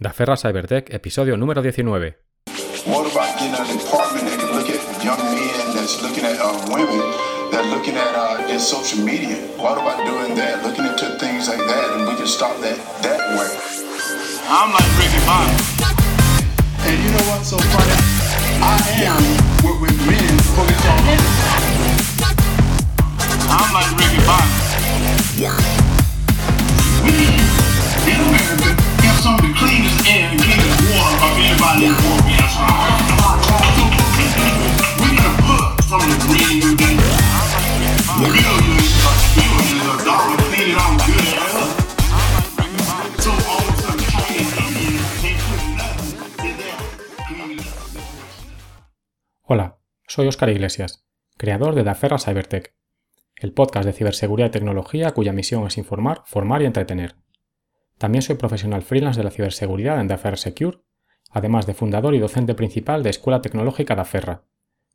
Da Ferra Cybertech, episodio número 19. What about getting a department that can look at young men that's looking at uh, women that looking at uh, their social media? What about doing that? Looking into things like that, and we can stop that that way. I'm like Ricky Bobby. And you know what's so funny? I am what when men focus on. I'm like Ricky Bobby. We, in America, Hola, soy Óscar Iglesias, creador de Da Ferra Cybertech, el podcast de ciberseguridad y tecnología cuya misión es informar, formar y entretener. También soy profesional freelance de la ciberseguridad en Daferra Secure, además de fundador y docente principal de Escuela Tecnológica Daferra,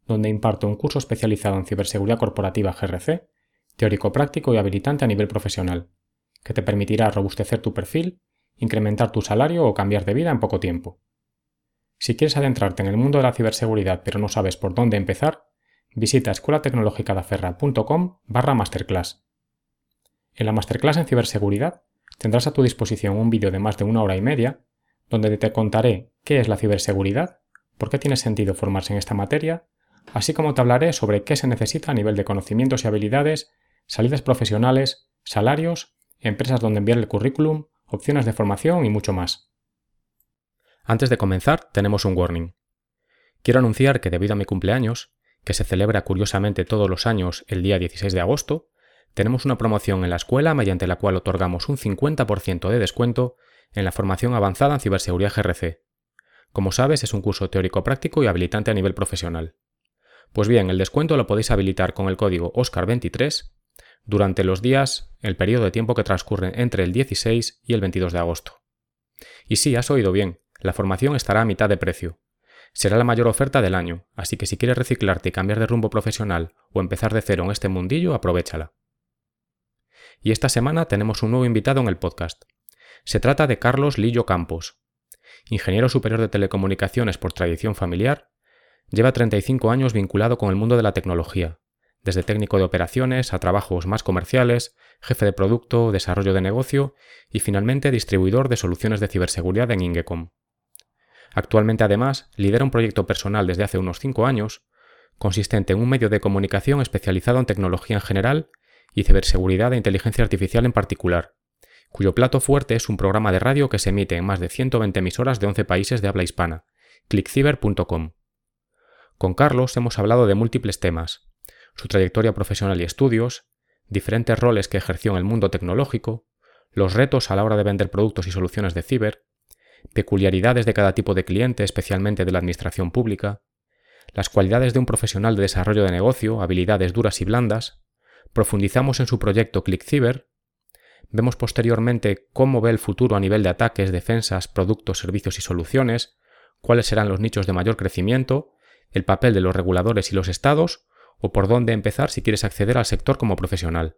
donde imparto un curso especializado en ciberseguridad corporativa GRC, teórico práctico y habilitante a nivel profesional, que te permitirá robustecer tu perfil, incrementar tu salario o cambiar de vida en poco tiempo. Si quieres adentrarte en el mundo de la ciberseguridad pero no sabes por dónde empezar, visita escuelatecnologicadaferra.com barra masterclass. En la masterclass en ciberseguridad tendrás a tu disposición un vídeo de más de una hora y media, donde te contaré qué es la ciberseguridad, por qué tiene sentido formarse en esta materia, así como te hablaré sobre qué se necesita a nivel de conocimientos y habilidades, salidas profesionales, salarios, empresas donde enviar el currículum, opciones de formación y mucho más. Antes de comenzar, tenemos un warning. Quiero anunciar que debido a mi cumpleaños, que se celebra curiosamente todos los años el día 16 de agosto, tenemos una promoción en la escuela mediante la cual otorgamos un 50% de descuento en la formación avanzada en ciberseguridad GRC. Como sabes, es un curso teórico práctico y habilitante a nivel profesional. Pues bien, el descuento lo podéis habilitar con el código OSCAR23 durante los días, el periodo de tiempo que transcurre entre el 16 y el 22 de agosto. Y sí, has oído bien, la formación estará a mitad de precio. Será la mayor oferta del año, así que si quieres reciclarte y cambiar de rumbo profesional o empezar de cero en este mundillo, aprovéchala. Y esta semana tenemos un nuevo invitado en el podcast. Se trata de Carlos Lillo Campos. Ingeniero superior de telecomunicaciones por tradición familiar, lleva 35 años vinculado con el mundo de la tecnología, desde técnico de operaciones a trabajos más comerciales, jefe de producto, desarrollo de negocio y finalmente distribuidor de soluciones de ciberseguridad en Ingecom. Actualmente además lidera un proyecto personal desde hace unos 5 años, consistente en un medio de comunicación especializado en tecnología en general y ciberseguridad e inteligencia artificial en particular, cuyo plato fuerte es un programa de radio que se emite en más de 120 emisoras de 11 países de habla hispana, clickciber.com. Con Carlos hemos hablado de múltiples temas, su trayectoria profesional y estudios, diferentes roles que ejerció en el mundo tecnológico, los retos a la hora de vender productos y soluciones de ciber, peculiaridades de cada tipo de cliente, especialmente de la administración pública, las cualidades de un profesional de desarrollo de negocio, habilidades duras y blandas, profundizamos en su proyecto ClickCyber, vemos posteriormente cómo ve el futuro a nivel de ataques, defensas, productos, servicios y soluciones, cuáles serán los nichos de mayor crecimiento, el papel de los reguladores y los estados, o por dónde empezar si quieres acceder al sector como profesional.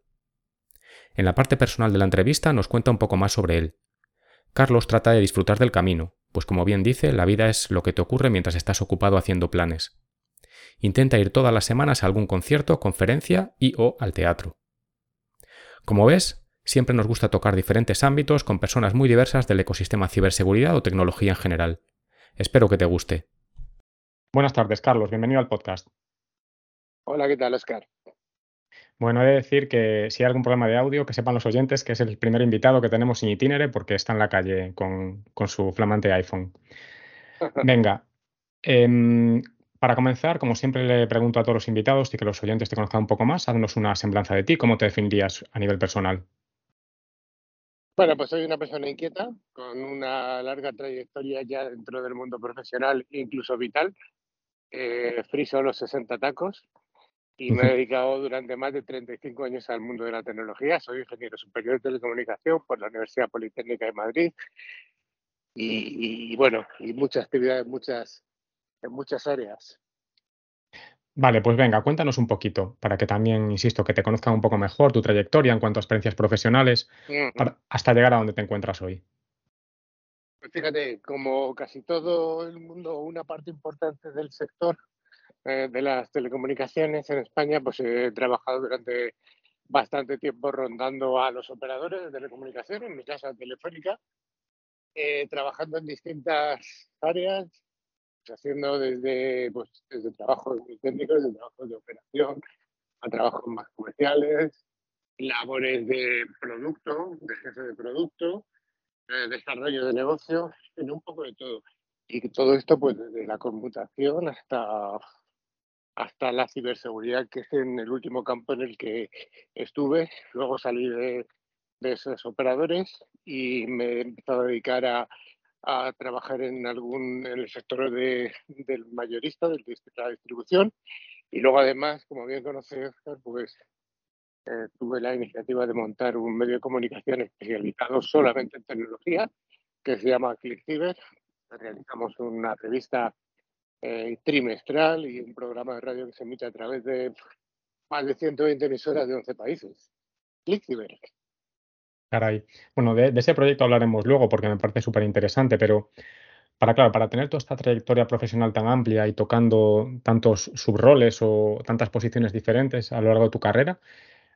En la parte personal de la entrevista nos cuenta un poco más sobre él. Carlos trata de disfrutar del camino, pues como bien dice, la vida es lo que te ocurre mientras estás ocupado haciendo planes. Intenta ir todas las semanas a algún concierto, conferencia y o al teatro. Como ves, siempre nos gusta tocar diferentes ámbitos con personas muy diversas del ecosistema ciberseguridad o tecnología en general. Espero que te guste. Buenas tardes, Carlos. Bienvenido al podcast. Hola, ¿qué tal, Oscar? Bueno, he de decir que si hay algún problema de audio, que sepan los oyentes que es el primer invitado que tenemos sin itinere porque está en la calle con, con su flamante iPhone. Venga, em, para comenzar, como siempre le pregunto a todos los invitados y que los oyentes te conozcan un poco más, haznos una semblanza de ti. ¿Cómo te definirías a nivel personal? Bueno, pues soy una persona inquieta, con una larga trayectoria ya dentro del mundo profesional, incluso vital. Eh, friso los 60 tacos y me he dedicado durante más de 35 años al mundo de la tecnología. Soy ingeniero superior de telecomunicación por la Universidad Politécnica de Madrid y, y bueno, y muchas actividades, muchas en muchas áreas. Vale, pues venga, cuéntanos un poquito, para que también, insisto, que te conozcan un poco mejor tu trayectoria en cuanto a experiencias profesionales, para- hasta llegar a donde te encuentras hoy. Pues fíjate, como casi todo el mundo, una parte importante del sector eh, de las telecomunicaciones en España, pues he trabajado durante bastante tiempo rondando a los operadores de telecomunicaciones, en mi casa telefónica, eh, trabajando en distintas áreas, haciendo desde, pues, desde trabajos muy técnicos, desde trabajos de operación, a trabajos más comerciales, labores de producto, de jefe de producto, eh, desarrollo de negocio, en un poco de todo. Y todo esto, pues desde la conmutación hasta, hasta la ciberseguridad, que es en el último campo en el que estuve. Luego salí de, de esos operadores y me he empezado a dedicar a, a trabajar en algún en el sector de, del mayorista, de la distribución. Y luego, además, como bien conoce Oscar, pues eh, tuve la iniciativa de montar un medio de comunicación especializado solamente en tecnología, que se llama ClickCiber. Realizamos una revista eh, trimestral y un programa de radio que se emite a través de más de 120 emisoras de 11 países. ClickCiber. Caray. Bueno, de, ese proyecto hablaremos luego porque me parece súper interesante, pero para, claro, para tener toda esta trayectoria profesional tan amplia y tocando tantos subroles o tantas posiciones diferentes a lo largo de tu carrera,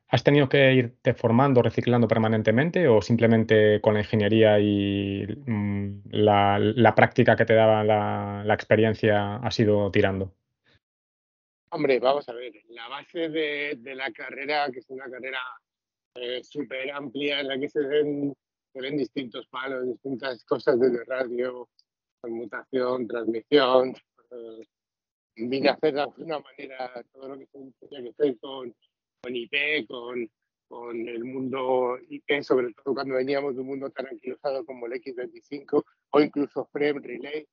¿has tenido que irte formando, reciclando permanentemente o simplemente con la ingeniería y mm, la, la práctica que te daba la, la experiencia has ido tirando? Hombre, vamos a ver, la base de, de la carrera, que es una carrera eh, súper amplia en la que se ven, se ven distintos palos, distintas cosas desde radio, conmutación, transmisión. eh, vine a hacer de alguna manera todo lo que tenía que hacer con, con IP, con, con el mundo IP, sobre todo cuando veníamos de un mundo tan anquilosado como el X25 o incluso Frame Relay.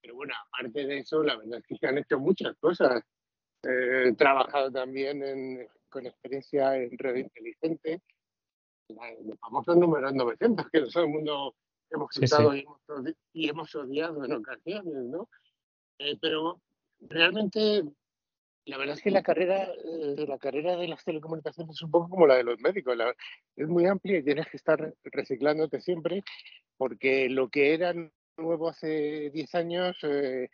Pero bueno, aparte de eso, la verdad es que se han hecho muchas cosas. Eh, he trabajado también en, con experiencia en red inteligente, los famosos números 900, que todo el mundo hemos Sí, usado sí. y, hemos, odi- y hemos odiado en ocasiones, ¿no? Eh, pero realmente, la verdad es que la carrera, eh, la carrera de las telecomunicaciones es un poco como la de los médicos, la- es muy amplia y tienes que estar reciclándote siempre, porque lo que era nuevo hace 10 años, eh,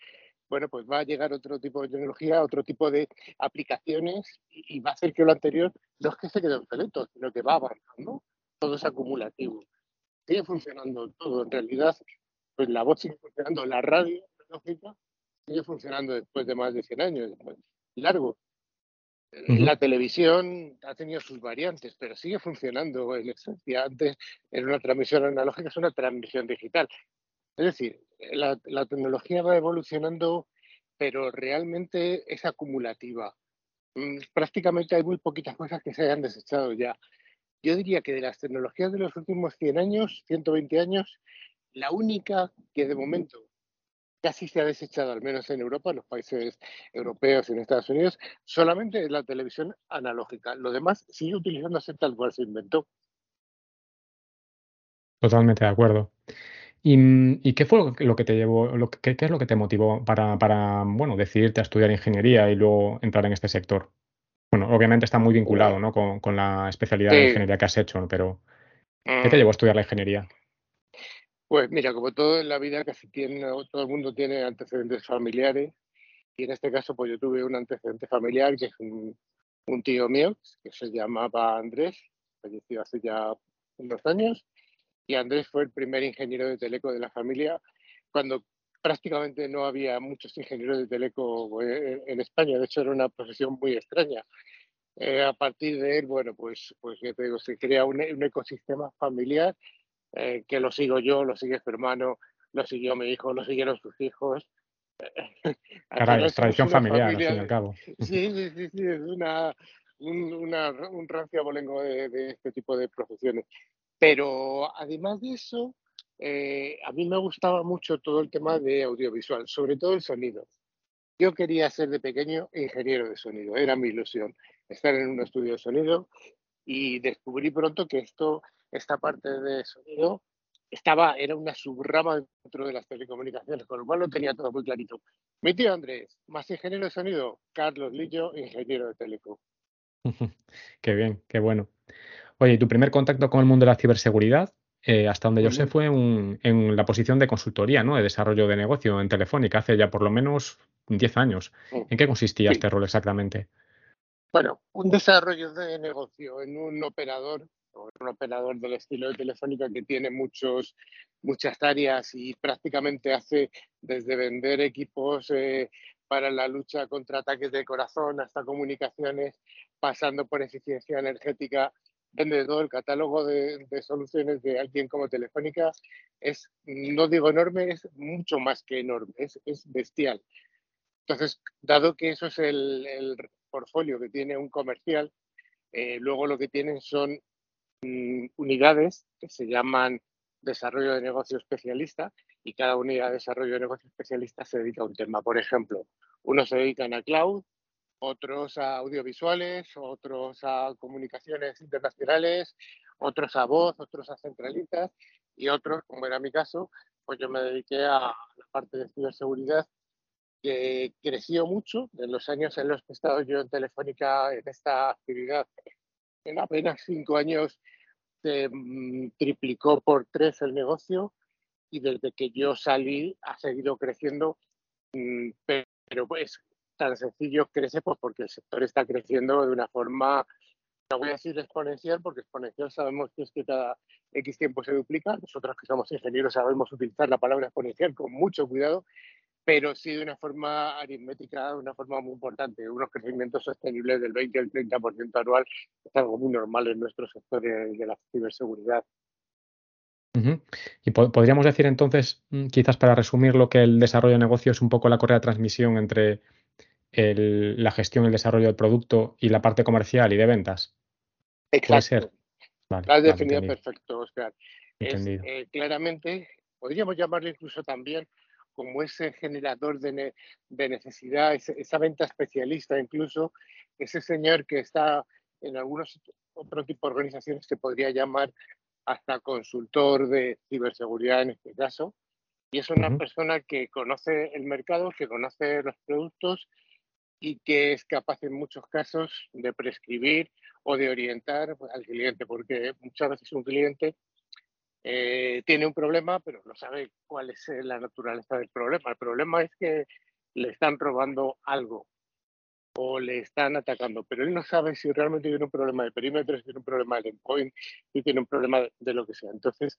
bueno, pues va a llegar otro tipo de tecnología, otro tipo de aplicaciones y, y va a hacer que lo anterior no es que se quede obsoleto, sino que va avanzando. Todo es acumulativo. Sigue funcionando todo. En realidad, pues la voz sigue funcionando, la radio analógica sigue funcionando después de más de 100 años, largo. La televisión ha tenido sus variantes, pero sigue funcionando en esencia. Antes era una transmisión analógica, es una transmisión digital. Es decir, la, tecnología va evolucionando, pero realmente es acumulativa. Mm, Prácticamente hay muy poquitas cosas que se hayan desechado ya. Yo diría que de las tecnologías de los últimos 100 años, 120 años, la única que de momento casi se ha desechado, al menos en Europa, en los países europeos y en Estados Unidos, solamente es la televisión analógica. Lo demás sigue utilizándose tal cual se inventó. Totalmente de acuerdo. ¿Y, mm, y qué fue lo que, lo que te llevó, lo que, qué es lo que te motivó para, para, bueno, decidirte a estudiar ingeniería y luego entrar en este sector? Bueno, obviamente está muy vinculado, ¿no? Con, con la especialidad de ingeniería que has hecho, ¿no? pero ¿qué te Mm, llevó a estudiar la ingeniería? Pues mira, como todo en la vida, casi tiene, todo el mundo tiene antecedentes familiares. Y en este caso, pues yo tuve un antecedente familiar que es un, un tío mío que se llamaba Andrés, falleció hace ya unos años. Y Andrés fue el primer ingeniero de teleco de la familia cuando prácticamente no había muchos ingenieros de teleco eh, en España. De hecho, era una profesión muy extraña. Eh, a partir de él, bueno, pues, pues ya te digo, se crea un, un ecosistema familiar eh, que lo sigo yo, lo sigue su hermano, lo siguió mi hijo, lo siguieron sus hijos. Al Caray, es tradición familiar, al familia fin y al cabo. Sí, sí, sí, sí, es una, un, una, un rancio abolengo de, de este tipo de profesiones. Pero además de eso, eh, a mí me gustaba mucho todo el tema de audiovisual, sobre todo el sonido. Yo quería ser de pequeño ingeniero de sonido, era mi ilusión, estar en un estudio de sonido y descubrí pronto que esto, esta parte de sonido estaba, era una subrama dentro de las telecomunicaciones, con lo cual lo tenía todo muy clarito. Mi tío Andrés, más ingeniero de sonido, Carlos Lillo, ingeniero de teleco. Qué bien, qué bueno. Oye, ¿y tu primer contacto con el mundo de la ciberseguridad? eh, hasta donde yo sé, fue un- en la posición de consultoría, ¿no? De desarrollo de negocio en Telefónica hace ya por lo menos 10 años. Mm, ¿En qué consistía Sí. este rol exactamente? Bueno, un desarrollo de negocio en un operador o un operador del estilo de Telefónica que tiene muchos, muchas áreas y prácticamente hace desde vender equipos eh, para la lucha contra ataques de corazón hasta comunicaciones, pasando por eficiencia energética, vende todo el catálogo de, de soluciones de alguien como Telefónica. Es, no digo enorme, es mucho más que enorme, es, es bestial. Entonces, dado que eso es el, el portfolio que tiene un comercial, eh, luego lo que tienen son mm, unidades que se llaman desarrollo de negocio especialista y cada unidad de desarrollo de negocio especialista se dedica a un tema. Por ejemplo, unos se dedican a cloud, otros a audiovisuales, otros a comunicaciones internacionales, otros a voz, otros a centralitas y otros, como era mi caso, pues yo me dediqué a la parte de ciberseguridad que creció mucho en los años en los que he estado yo en Telefónica en esta actividad. En apenas cinco años se mm, triplicó por tres el negocio y desde que yo salí ha seguido creciendo, mm, pero pues tan sencillo crece pues porque el sector está creciendo de una forma, no voy a decir exponencial, porque exponencial sabemos que es que cada X tiempo se duplica, nosotros que somos ingenieros sabemos utilizar la palabra exponencial con mucho cuidado, pero sí de una forma aritmética, de una forma muy importante. Unos crecimientos sostenibles del 20 al 30% anual es algo muy normal en nuestro sector de, la ciberseguridad. Y po- podríamos decir entonces, mm, quizás para resumir, lo que el desarrollo de negocio es un poco la correa de transmisión entre el- la gestión y el desarrollo del producto y la parte comercial y de ventas. ¿Puede ser? Exacto. Vale, Lo has vale, definido entendido. perfecto, Oscar. Es eh, claramente, podríamos llamarlo incluso también como ese generador de, ne- de necesidad, ese- esa venta especialista incluso, ese señor que está en algunos otro tipo de organizaciones se podría llamar hasta consultor de ciberseguridad en este caso. Y es una persona que conoce el mercado, que conoce los productos y que es capaz en muchos casos de prescribir o de orientar al cliente, porque muchas veces un cliente eh, tiene un problema, pero no sabe cuál es eh, la naturaleza del problema. El problema es que le están robando algo o le están atacando, pero él no sabe si realmente tiene un problema de perímetro, si tiene un problema de endpoint, si tiene un problema de lo que sea. Entonces,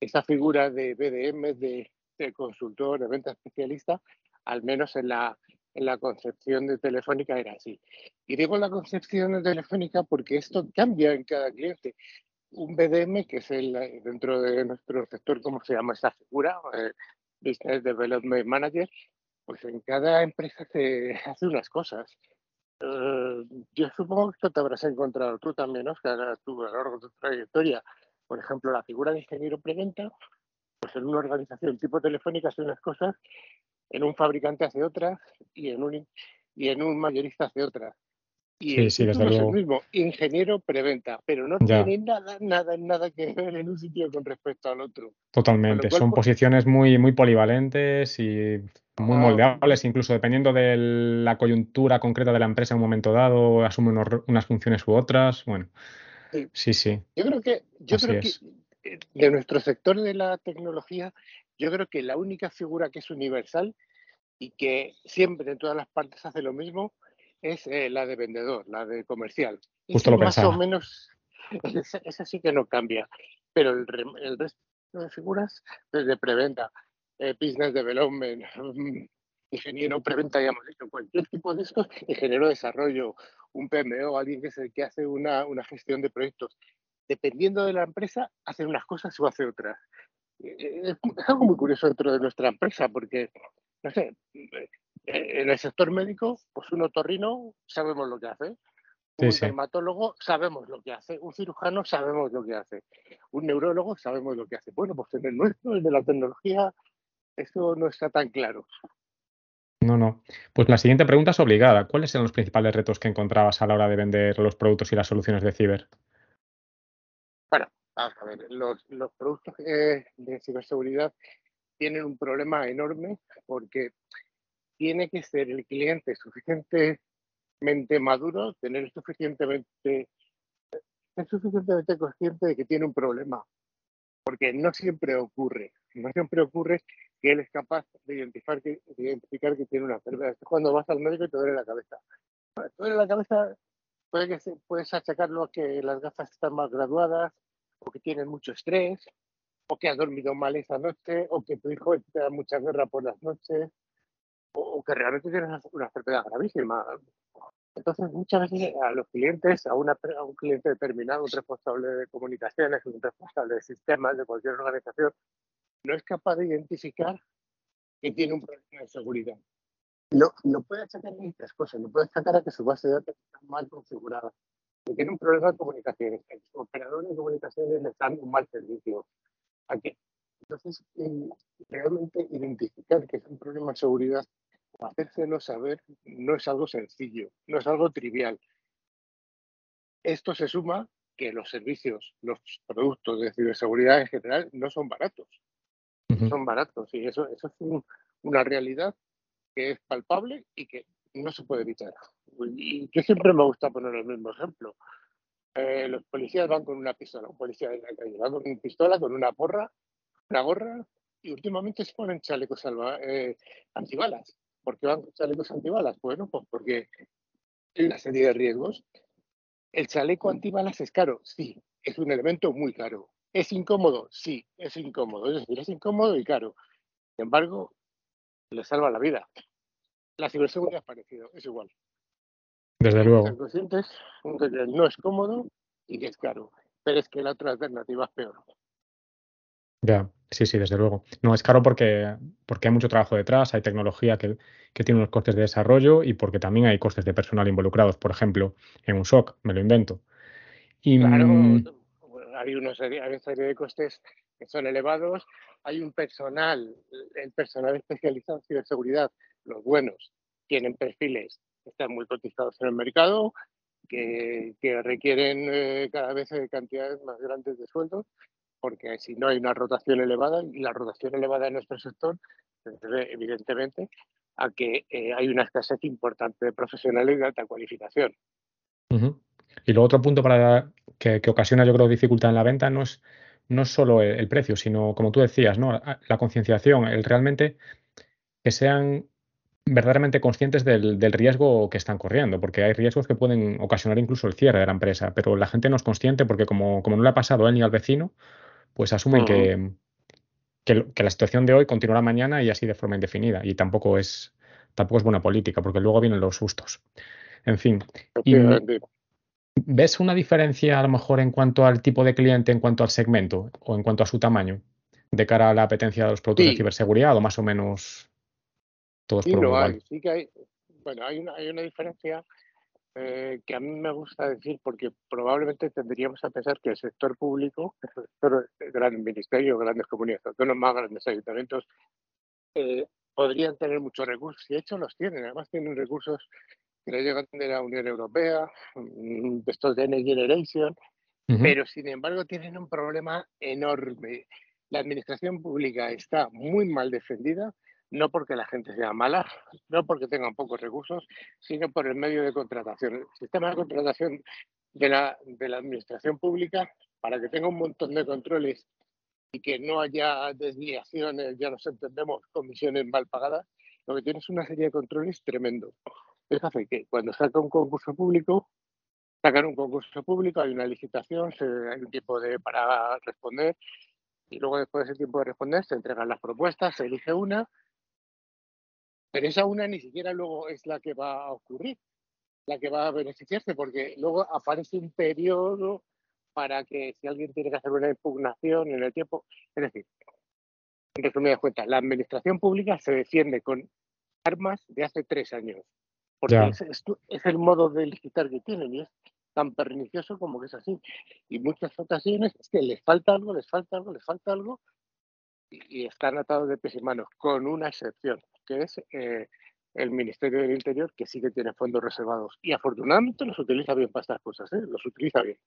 esa figura de BDM, de, de consultor, de venta especialista, al menos en la, en la concepción de Telefónica era así. Y digo la concepción de Telefónica porque esto cambia en cada cliente. Un BDM, que es el, dentro de nuestro sector, ¿cómo se llama esta figura? Eh, Business Development Manager, pues en cada empresa se hace unas cosas. Eh, yo supongo que esto te habrás encontrado tú también, Oscar, tú a lo largo de tu trayectoria. Por ejemplo, la figura de ingeniero preventa, pues en una organización tipo telefónica hace unas cosas, en un fabricante hace otras y en un, y en un mayorista hace otras. Y Sí, el sí, desde es el luego. mismo, ingeniero preventa, pero no Ya. tiene nada, nada, nada que ver en un sitio con respecto al otro. Totalmente. cual, Son pues- posiciones muy, muy polivalentes y muy Ah, moldeables, incluso dependiendo de la coyuntura concreta de la empresa en un momento dado, asume unos unas funciones u otras. Bueno, Sí. sí, sí. Yo creo que, yo Así creo es. que de nuestro sector de la tecnología, yo creo que la única figura que es universal y que siempre en todas las partes hace lo mismo es eh, la de vendedor, la de comercial. Justo lo más o menos, esa, esa sí que no cambia, pero el, re- el resto de figuras, desde preventa, eh, business development, ingeniero preventa, ya hemos dicho, cualquier tipo de estos, ingeniero de desarrollo, un PMO, alguien que, se, que hace una, una gestión de proyectos, dependiendo de la empresa, hace unas cosas o hace otras. Eh, Es, es algo muy curioso dentro de nuestra empresa, porque, no sé, eh, en el sector médico, pues un otorrino sabemos lo que hace, un sí. dermatólogo sabemos lo que hace, un cirujano sabemos lo que hace, un neurólogo sabemos lo que hace. Bueno, pues en el nuestro, el de la tecnología, eso no está tan claro. No, no. Pues la siguiente pregunta es obligada. ¿Cuáles eran los principales retos que encontrabas a la hora de vender los productos y las soluciones de ciber? Bueno, vamos a ver, los, productos de ciberseguridad tienen un problema enorme porque tiene que ser el cliente suficientemente maduro, tener suficientemente, ser suficientemente consciente de que tiene un problema. porque no siempre ocurre, no siempre ocurre que él es capaz de identificar que, de identificar que tiene una enfermedad. Es cuando vas al médico y te duele la cabeza. Te duele la cabeza, puede que se- puedes achacarlo a que las gafas están mal graduadas, o que tienes mucho estrés, o que has dormido mal esa noche, o que tu hijo te da mucha guerra por las noches, o, que realmente tienes una- enfermedad gravísima. Entonces, muchas veces a los clientes, a, una, a un cliente determinado, un responsable de comunicaciones, un responsable de sistemas de cualquier organización, no es capaz de identificar que tiene un problema de seguridad. No, no puede achacar a muchas cosas, no puede achacar a que su base de datos está mal configurada, que tiene un problema de comunicaciones, que los operadores de comunicaciones le dan un mal servicio. ¿A qué? Entonces, realmente identificar que es un problema de seguridad hacérselo saber no es algo sencillo, no es algo trivial. Esto se suma que los servicios, los productos de ciberseguridad en general no son baratos Ujú. son baratos y eso, eso es un- una realidad que es palpable y que no se puede evitar. Y yo siempre me gusta poner el mismo ejemplo. Eh, los policías van con una pistola, un policía de la calle va con una pistola, con una porra, una gorra y últimamente se ponen chalecos salva, eh, antibalas. ¿Por qué van con chalecos antibalas? Bueno, pues porque hay una serie de riesgos. ¿El chaleco antibalas es caro? Sí, es un elemento muy caro. ¿Es incómodo? Sí, es incómodo. Es decir, es incómodo y caro. Sin embargo, le salva la vida. La ciberseguridad es parecido, es igual. Desde luego. conscientes que no es cómodo y que es caro. Pero es que la otra alternativa es peor. Ya, sí, sí, desde luego. No, es caro porque, porque hay mucho trabajo detrás, hay tecnología que, que tiene unos costes de desarrollo y porque también hay costes de personal involucrados, por ejemplo, en un SOC, me lo invento. Y, Claro, mm, hay una serie, hay una serie de costes que son elevados. Hay un personal, el personal especializado en ciberseguridad, los buenos, tienen perfiles que están muy cotizados en el mercado, que, que requieren eh, cada vez eh, cantidades más grandes de sueldos, porque si no hay una rotación elevada, y la rotación elevada en nuestro sector se debe evidentemente a que eh, hay una escasez importante de profesionales de alta cualificación. Y luego otro punto para que, que ocasiona, yo creo, dificultad en la venta no es, no solo el, el precio, sino, como tú decías, ¿no? La, la concienciación, el realmente que sean verdaderamente conscientes del, del riesgo que están corriendo, porque hay riesgos que pueden ocasionar incluso el cierre de la empresa, pero la gente no es consciente porque como, como no le ha pasado a él ni al vecino, pues asumen que, que, la situación de hoy continuará mañana y así de forma indefinida. Y tampoco es, tampoco es buena política, porque luego vienen los sustos. En fin, y. ¿ves una diferencia a lo mejor en cuanto al tipo de cliente, en cuanto al segmento o en cuanto a su tamaño, de cara a la apetencia de los productos de Sí. ciberseguridad o más o menos todos Sí por lo hay, sí que hay, bueno, hay una, hay una diferencia eh, que a mí me gusta decir porque probablemente tendríamos a pensar que el sector público, el sector de grandes ministerios, grandes comunidades autónomas, grandes ayuntamientos, eh, podrían tener muchos recursos, y de hecho los tienen, además tienen recursos que le llegan de la Unión Europea, mm, de estos de Next Generation, Ujú. pero sin embargo tienen un problema enorme. La administración pública está muy mal defendida, no porque la gente sea mala, no porque tengan pocos recursos, sino por el medio de contratación. El sistema de contratación de la, de la administración pública, para que tenga un montón de controles y que no haya desviaciones, ya nos entendemos, comisiones mal pagadas, lo que tiene es una serie de controles tremendos. Hace que cuando saca un concurso público, sacan un concurso público, hay una licitación, hay un tiempo de, para responder y luego después de ese tiempo de responder se entregan las propuestas, se elige una, pero esa una ni siquiera luego es la que va a ocurrir, la que va a beneficiarse, porque luego aparece un periodo para que si alguien tiene que hacer una impugnación en el tiempo, es decir, en resumidas cuentas, la administración pública se defiende con armas de hace tres años, porque es, es tu- es el modo de licitar que tienen y es tan pernicioso como que es así. Y muchas ocasiones es que les falta algo, les falta algo, les falta algo y, y están atados de pies y manos, con una excepción, que es eh, el Ministerio del Interior, que sí que tiene fondos reservados. Y afortunadamente los utiliza bien para estas cosas, ¿eh? los utiliza bien.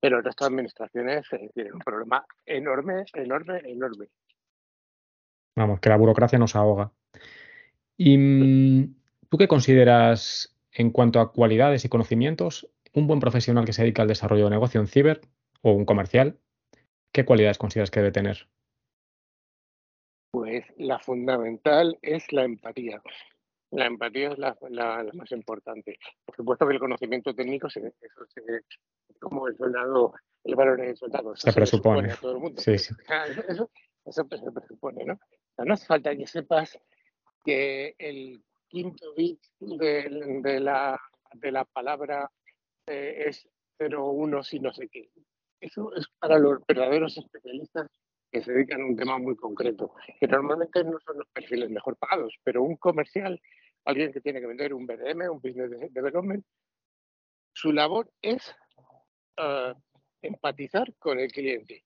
Pero el resto de administraciones eh, tienen un problema enorme, enorme, enorme. Vamos, que la burocracia nos ahoga. ¿Y mm, tú qué consideras en cuanto a cualidades y conocimientos un buen profesional que se dedica al desarrollo de negocio en ciber o un comercial? ¿qué cualidades consideras que debe tener? Pues la fundamental es la empatía. La empatía es la, la- la más importante. Por supuesto que el conocimiento técnico, se, eso se, como el soldado, el valor del soldado, eso Se le presupone. a todo el mundo. Sí, sí. Eso, eso, eso se presupone, ¿no? O sea, no hace falta que sepas que el quinto bit de, de la, de la palabra eh, es 01 si no sé qué. Eso es para los verdaderos especialistas que se dedican a un tema muy concreto, que normalmente no son los perfiles mejor pagados, pero un comercial, alguien que tiene que vender un BDM, un Business de- Development, su labor es ah, empatizar con el cliente.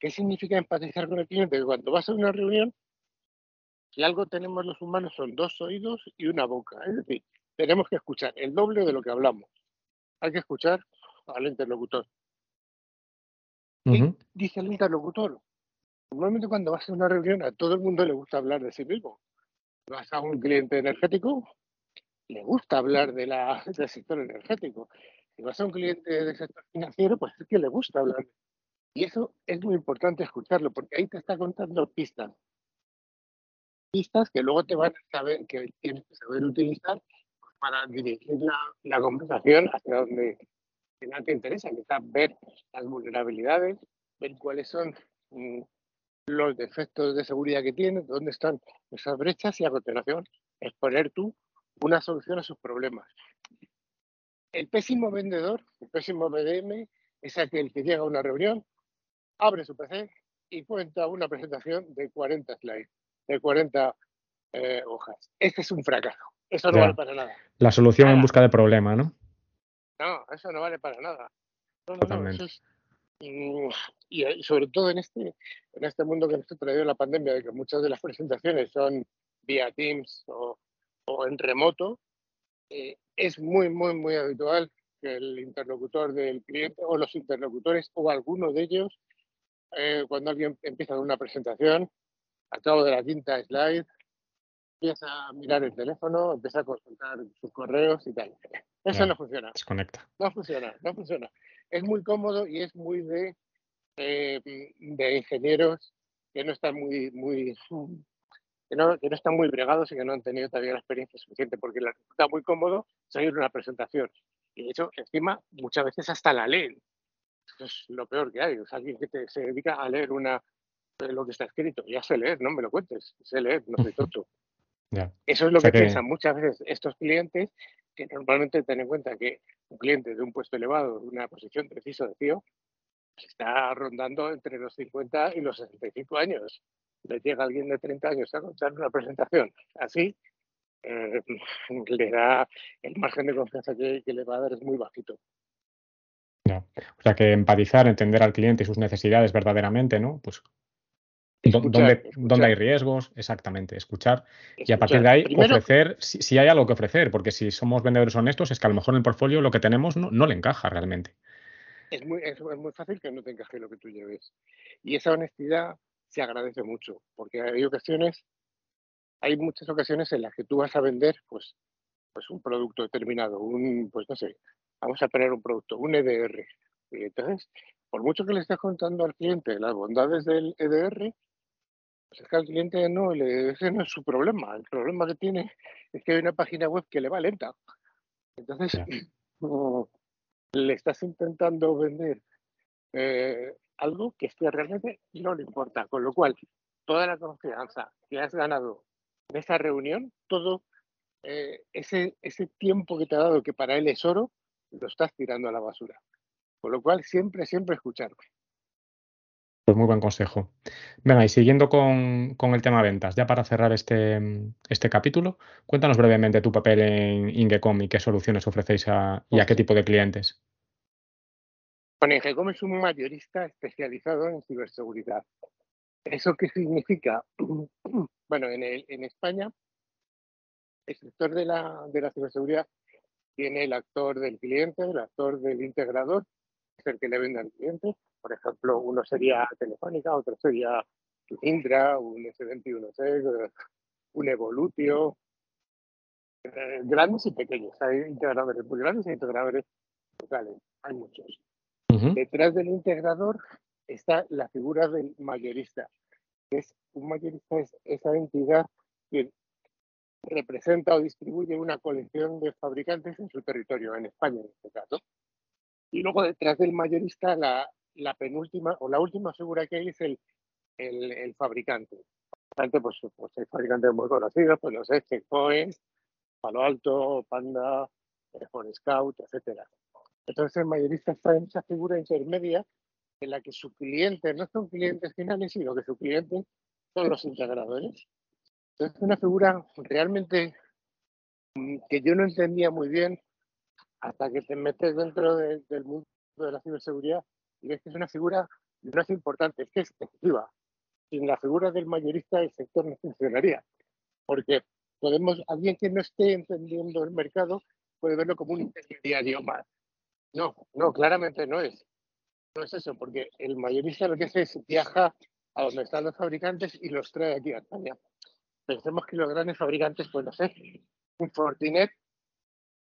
¿Qué significa empatizar con el cliente? Que cuando vas a una reunión, si algo tenemos los humanos son dos oídos y una boca. Es decir, tenemos que escuchar el doble de lo que hablamos. Hay que escuchar al interlocutor. ¿Qué dice el interlocutor? Normalmente cuando vas a una reunión a todo el mundo le gusta hablar de sí mismo. Vas a un cliente energético, le gusta hablar de la, del sector energético. Si vas a un cliente del sector financiero, pues es que le gusta hablar. Y eso es muy importante escucharlo, porque ahí te está contando pistas. Pistas que luego te van a saber, que tienes que saber utilizar para dirigir la, la conversación hacia donde te interesa, que está ver las vulnerabilidades, ver cuáles son mm, los defectos de seguridad que tienen, dónde están esas brechas y a continuación exponer tú una solución a sus problemas. El pésimo vendedor, el pésimo BDM, es aquel que llega a una reunión, abre su PC y cuenta una presentación de 40 slides, de 40 eh, hojas. Este es un fracaso. Eso no Ya. vale para nada. La solución en busca de problema, ¿no? No, eso no vale para nada. No, no, no, Totalmente. eso es- mm, y, y sobre todo en este, en este mundo que nos ha traído la pandemia, de que muchas de las presentaciones son vía Teams o, o en remoto, eh, es muy, muy, muy habitual que el interlocutor del cliente o los interlocutores o alguno de ellos, eh, cuando alguien empieza una presentación, al cabo de la quinta slide, empieza a mirar el teléfono, empieza a consultar sus correos y tal. Eso Ya. no funciona. Desconecta. No funciona, no funciona. Es muy cómodo y es muy de, eh, de ingenieros que no están muy, muy, que no, que no están muy bregados y que no han tenido todavía la experiencia suficiente, porque les resulta muy cómodo seguir una presentación. Y de hecho, encima, muchas veces hasta la leen. Eso es lo peor que hay. O sea, alguien que te- se dedica a leer una, lo que está escrito. Ya sé leer, no me lo cuentes. Sé leer, no soy tonto. Eso es lo O sea que, que- piensan muchas veces estos clientes, que normalmente ten en cuenta que un cliente de un puesto elevado, de una posición preciso de CEO, está rondando entre los 50 y los 65 años. Le llega alguien de 30 años a contar una presentación así, eh, le da el margen de confianza que, que le va a dar es muy bajito. Ya. O sea que empatizar, entender al cliente y sus necesidades verdaderamente, ¿no? Pues Escuchar, dónde, escuchar. dónde hay riesgos, exactamente, escuchar y a partir de ahí Primero, ofrecer, si, si hay algo que ofrecer, porque si somos vendedores honestos es que a lo mejor en el portfolio lo que tenemos no, no le encaja realmente. es muy, es, es muy fácil que no te encaje lo que tú lleves. Y esa honestidad se agradece mucho, porque hay ocasiones, hay muchas ocasiones en las que tú vas a vender pues, pues un producto determinado, un, pues no sé, vamos a poner un producto, un EDR. Y entonces, por mucho que le estés contando al cliente las bondades del EDR, pues es que al cliente no, le, ese no es su problema. El problema que tiene es que hay una página web que le va lenta. Entonces, no, le estás intentando vender eh, algo que es que realmente no le importa. Con lo cual, toda la confianza que has ganado en esa reunión, todo eh, ese, ese tiempo que te ha dado, que para él es oro, lo estás tirando a la basura. Con lo cual, siempre, siempre escuchar. Pues muy buen consejo. Venga, y siguiendo con, con el tema ventas, ya para cerrar este, este capítulo, cuéntanos brevemente tu papel en Ingecom y qué soluciones ofrecéis a, y a qué tipo de clientes. Bueno, Ingecom es un mayorista especializado en ciberseguridad. ¿Eso qué significa? Bueno, en, el, en España, el sector de la, de la ciberseguridad tiene el actor del cliente, el actor del integrador, es el que le vende al cliente. Por ejemplo, uno sería Telefónica, otro sería Indra, un S21C, un Evolutio, eh, grandes y pequeños. Hay integradores muy grandes e integradores locales. Hay muchos. Detrás del integrador está la figura del mayorista. Es, un mayorista es esa entidad que representa o distribuye una colección de fabricantes en su territorio, en España en este caso. Y luego detrás del mayorista, la, la penúltima o la última figura que hay es el, el, el fabricante. Fabricante, Pues, pues hay fabricantes muy conocidos, pues sé, Checkpoint, Palo Alto, Panda, eh, Forest Scout, etcétera. Entonces el mayorista está en esa figura intermedia en la que su cliente no son clientes finales, sino que su cliente son los integradores. Entonces es una figura realmente mm, que yo no entendía muy bien hasta que te metes dentro de- del mundo de la ciberseguridad y ves que es una figura no es importante, es que es efectiva. Sin la figura del mayorista el sector no funcionaría, porque podemos, alguien que no esté entendiendo el mercado puede verlo como un intermediario más. No, no, claramente no es. No es eso, porque el mayorista lo que hace es viaja a donde están los fabricantes y los trae aquí a España. Pensemos que los grandes fabricantes, no sé, un Fortinet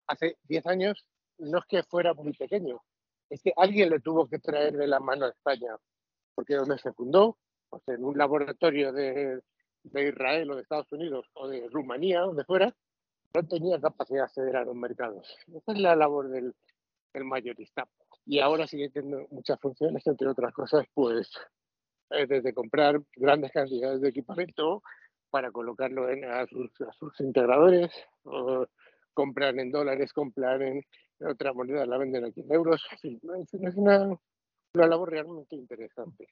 hace 10 años no es que fuera muy pequeño, es que alguien le tuvo que traer de la mano a España, porque donde se fundó, pues en un laboratorio de, de Israel o de Estados Unidos o de Rumanía, donde fuera, no tenía capacidad de acceder a los mercados. Esa es la labor del, del mayorista. Y ahora sigue teniendo muchas funciones, entre otras cosas, pues eh, desde comprar grandes cantidades de equipamiento para colocarlo en, a, sus, a sus integradores, o comprar en dólares, comprar en otra moneda, la venden aquí en euros. Fin, es, una, una labor realmente interesante.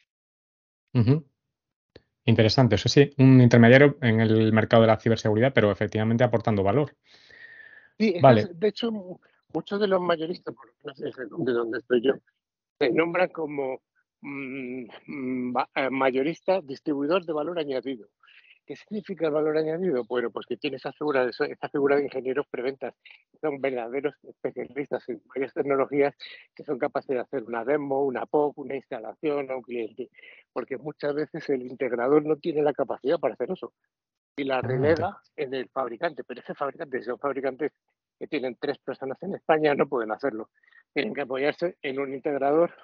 Interesante, eso sí, un intermediario en el mercado de la ciberseguridad, pero efectivamente aportando valor. Sí, Vale. de hecho, mu- muchos de los mayoristas, por lo menos desde de donde estoy yo, se nombran como mm, mm, eh, mayorista distribuidor de valor añadido. ¿Qué significa el valor añadido? Bueno, pues que tiene esa figura de, esa figura de ingenieros preventas, son verdaderos especialistas en varias tecnologías que son capaces de hacer una demo, una POC, una instalación a un cliente, porque muchas veces el integrador no tiene la capacidad para hacer eso y la relega en el fabricante, pero ese fabricante, si son fabricantes que tienen tres personas en España, no pueden hacerlo. Tienen que apoyarse en un integrador,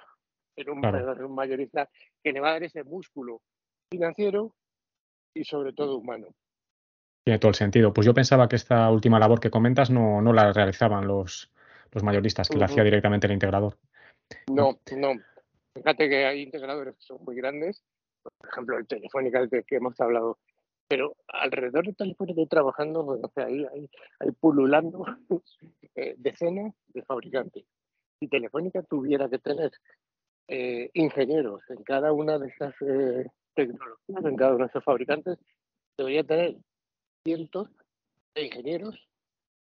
en un, Claro. en un mayorista que le va a dar ese músculo financiero y sobre todo humano. Tiene todo el sentido. Pues yo pensaba que esta última labor que comentas no, no la realizaban los, los mayoristas, que la hacía directamente el integrador. No, no. Fíjate que hay integradores que son muy grandes, por ejemplo, el Telefónica del que, que hemos hablado, pero alrededor de Telefónica hay trabajando, pues, o sea, ahí hay, hay pululando eh, decenas de fabricantes. Si Telefónica tuviera que tener eh, ingenieros en cada una de esas eh, tecnologías, en cada uno de esos fabricantes, debería tener cientos de ingenieros,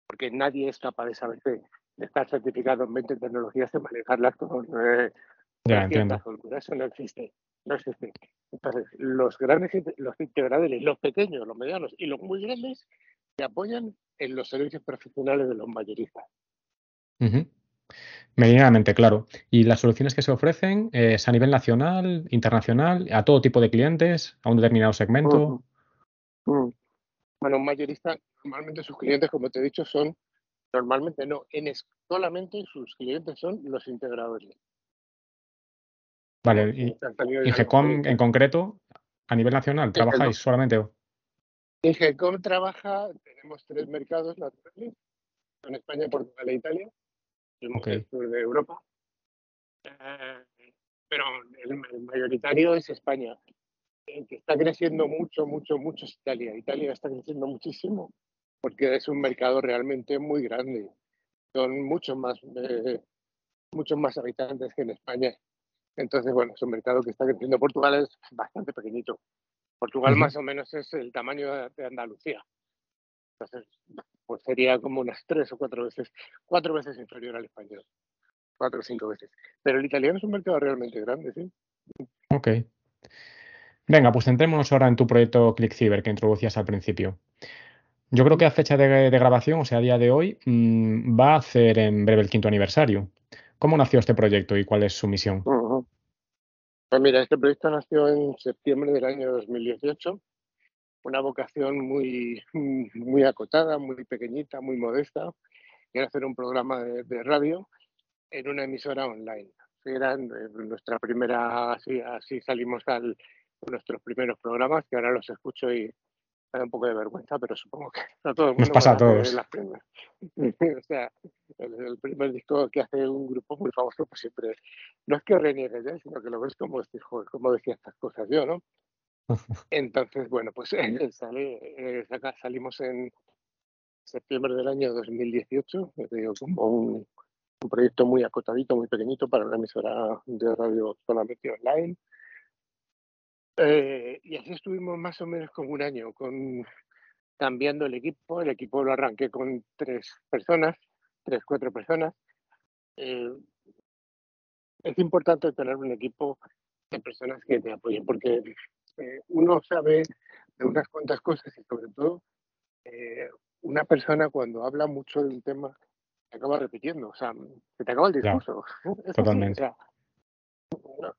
porque nadie es capaz de saber de, de estar certificado en 20 tecnologías y manejarlas con eh, Ya, 300 entiendo. soltura. Eso no existe. No existe. Entonces, los grandes, los integradores, los pequeños, los medianos y los muy grandes, se apoyan en los servicios profesionales de los mayoristas. Ujú. Meridianamente, claro. ¿Y las soluciones que se ofrecen es a nivel nacional, internacional, a todo tipo de clientes, a un determinado segmento? Mm. Bueno, un mayorista, normalmente sus clientes, como te he dicho, son, normalmente no, en solamente sus clientes son los integradores. Vale, y los Ingecom en concreto, a nivel nacional, ¿trabajáis solamente? Ingecom trabaja, tenemos tres mercados naturales, en España, Portugal e Italia, el Ok. el sur de Europa. Eh, pero el, el mayoritario es España. El que está creciendo mucho, mucho, mucho es Italia. Italia está creciendo muchísimo porque es un mercado realmente muy grande. Son muchos más, eh, muchos más habitantes que en España. Entonces, bueno, es un mercado que está creciendo. Portugal es bastante pequeñito. Portugal Ujú. más o menos es el tamaño de, de Andalucía. Entonces, pues sería como unas tres o cuatro veces, cuatro veces inferior al español. Cuatro o cinco veces. Pero el italiano es un mercado realmente grande, sí. Ok. Venga, pues centrémonos ahora en tu proyecto ClickCyber que introducías al principio. Yo creo que a fecha de, de grabación, o sea, a día de hoy, mm, va a hacer en breve el quinto aniversario. ¿Cómo nació este proyecto y cuál es su misión? Pues mira, este proyecto nació en septiembre del año 2018. Una vocación muy, muy acotada, muy pequeñita, muy modesta. Era hacer un programa de, de radio en una emisora online. Era eh, nuestra primera, así, así salimos al nuestros primeros programas, que ahora los escucho y me da un poco de vergüenza, pero supongo que a todo el mundo. Nos pasa a todos. las primeras. o sea, el, el primer disco que hace un grupo muy famoso, pues siempre, no es que reniegue él, sino que lo ves como, como decía estas cosas yo, ¿no? Entonces, bueno, pues eh, sale, eh, salimos en septiembre del año 2018, ya te digo, como un, un proyecto muy acotadito, muy pequeñito para una emisora de radio solamente online. Eh, y así estuvimos más o menos como un año, con, cambiando el equipo. El equipo lo arranqué con tres personas, tres, cuatro personas. Eh, es importante tener un equipo de personas que te apoyen, porque eh, uno sabe de unas cuantas cosas y sobre todo eh, una persona cuando habla mucho de un tema se acaba repitiendo, o sea, se te acaba el Ya, discurso. Es así, totalmente. o sea,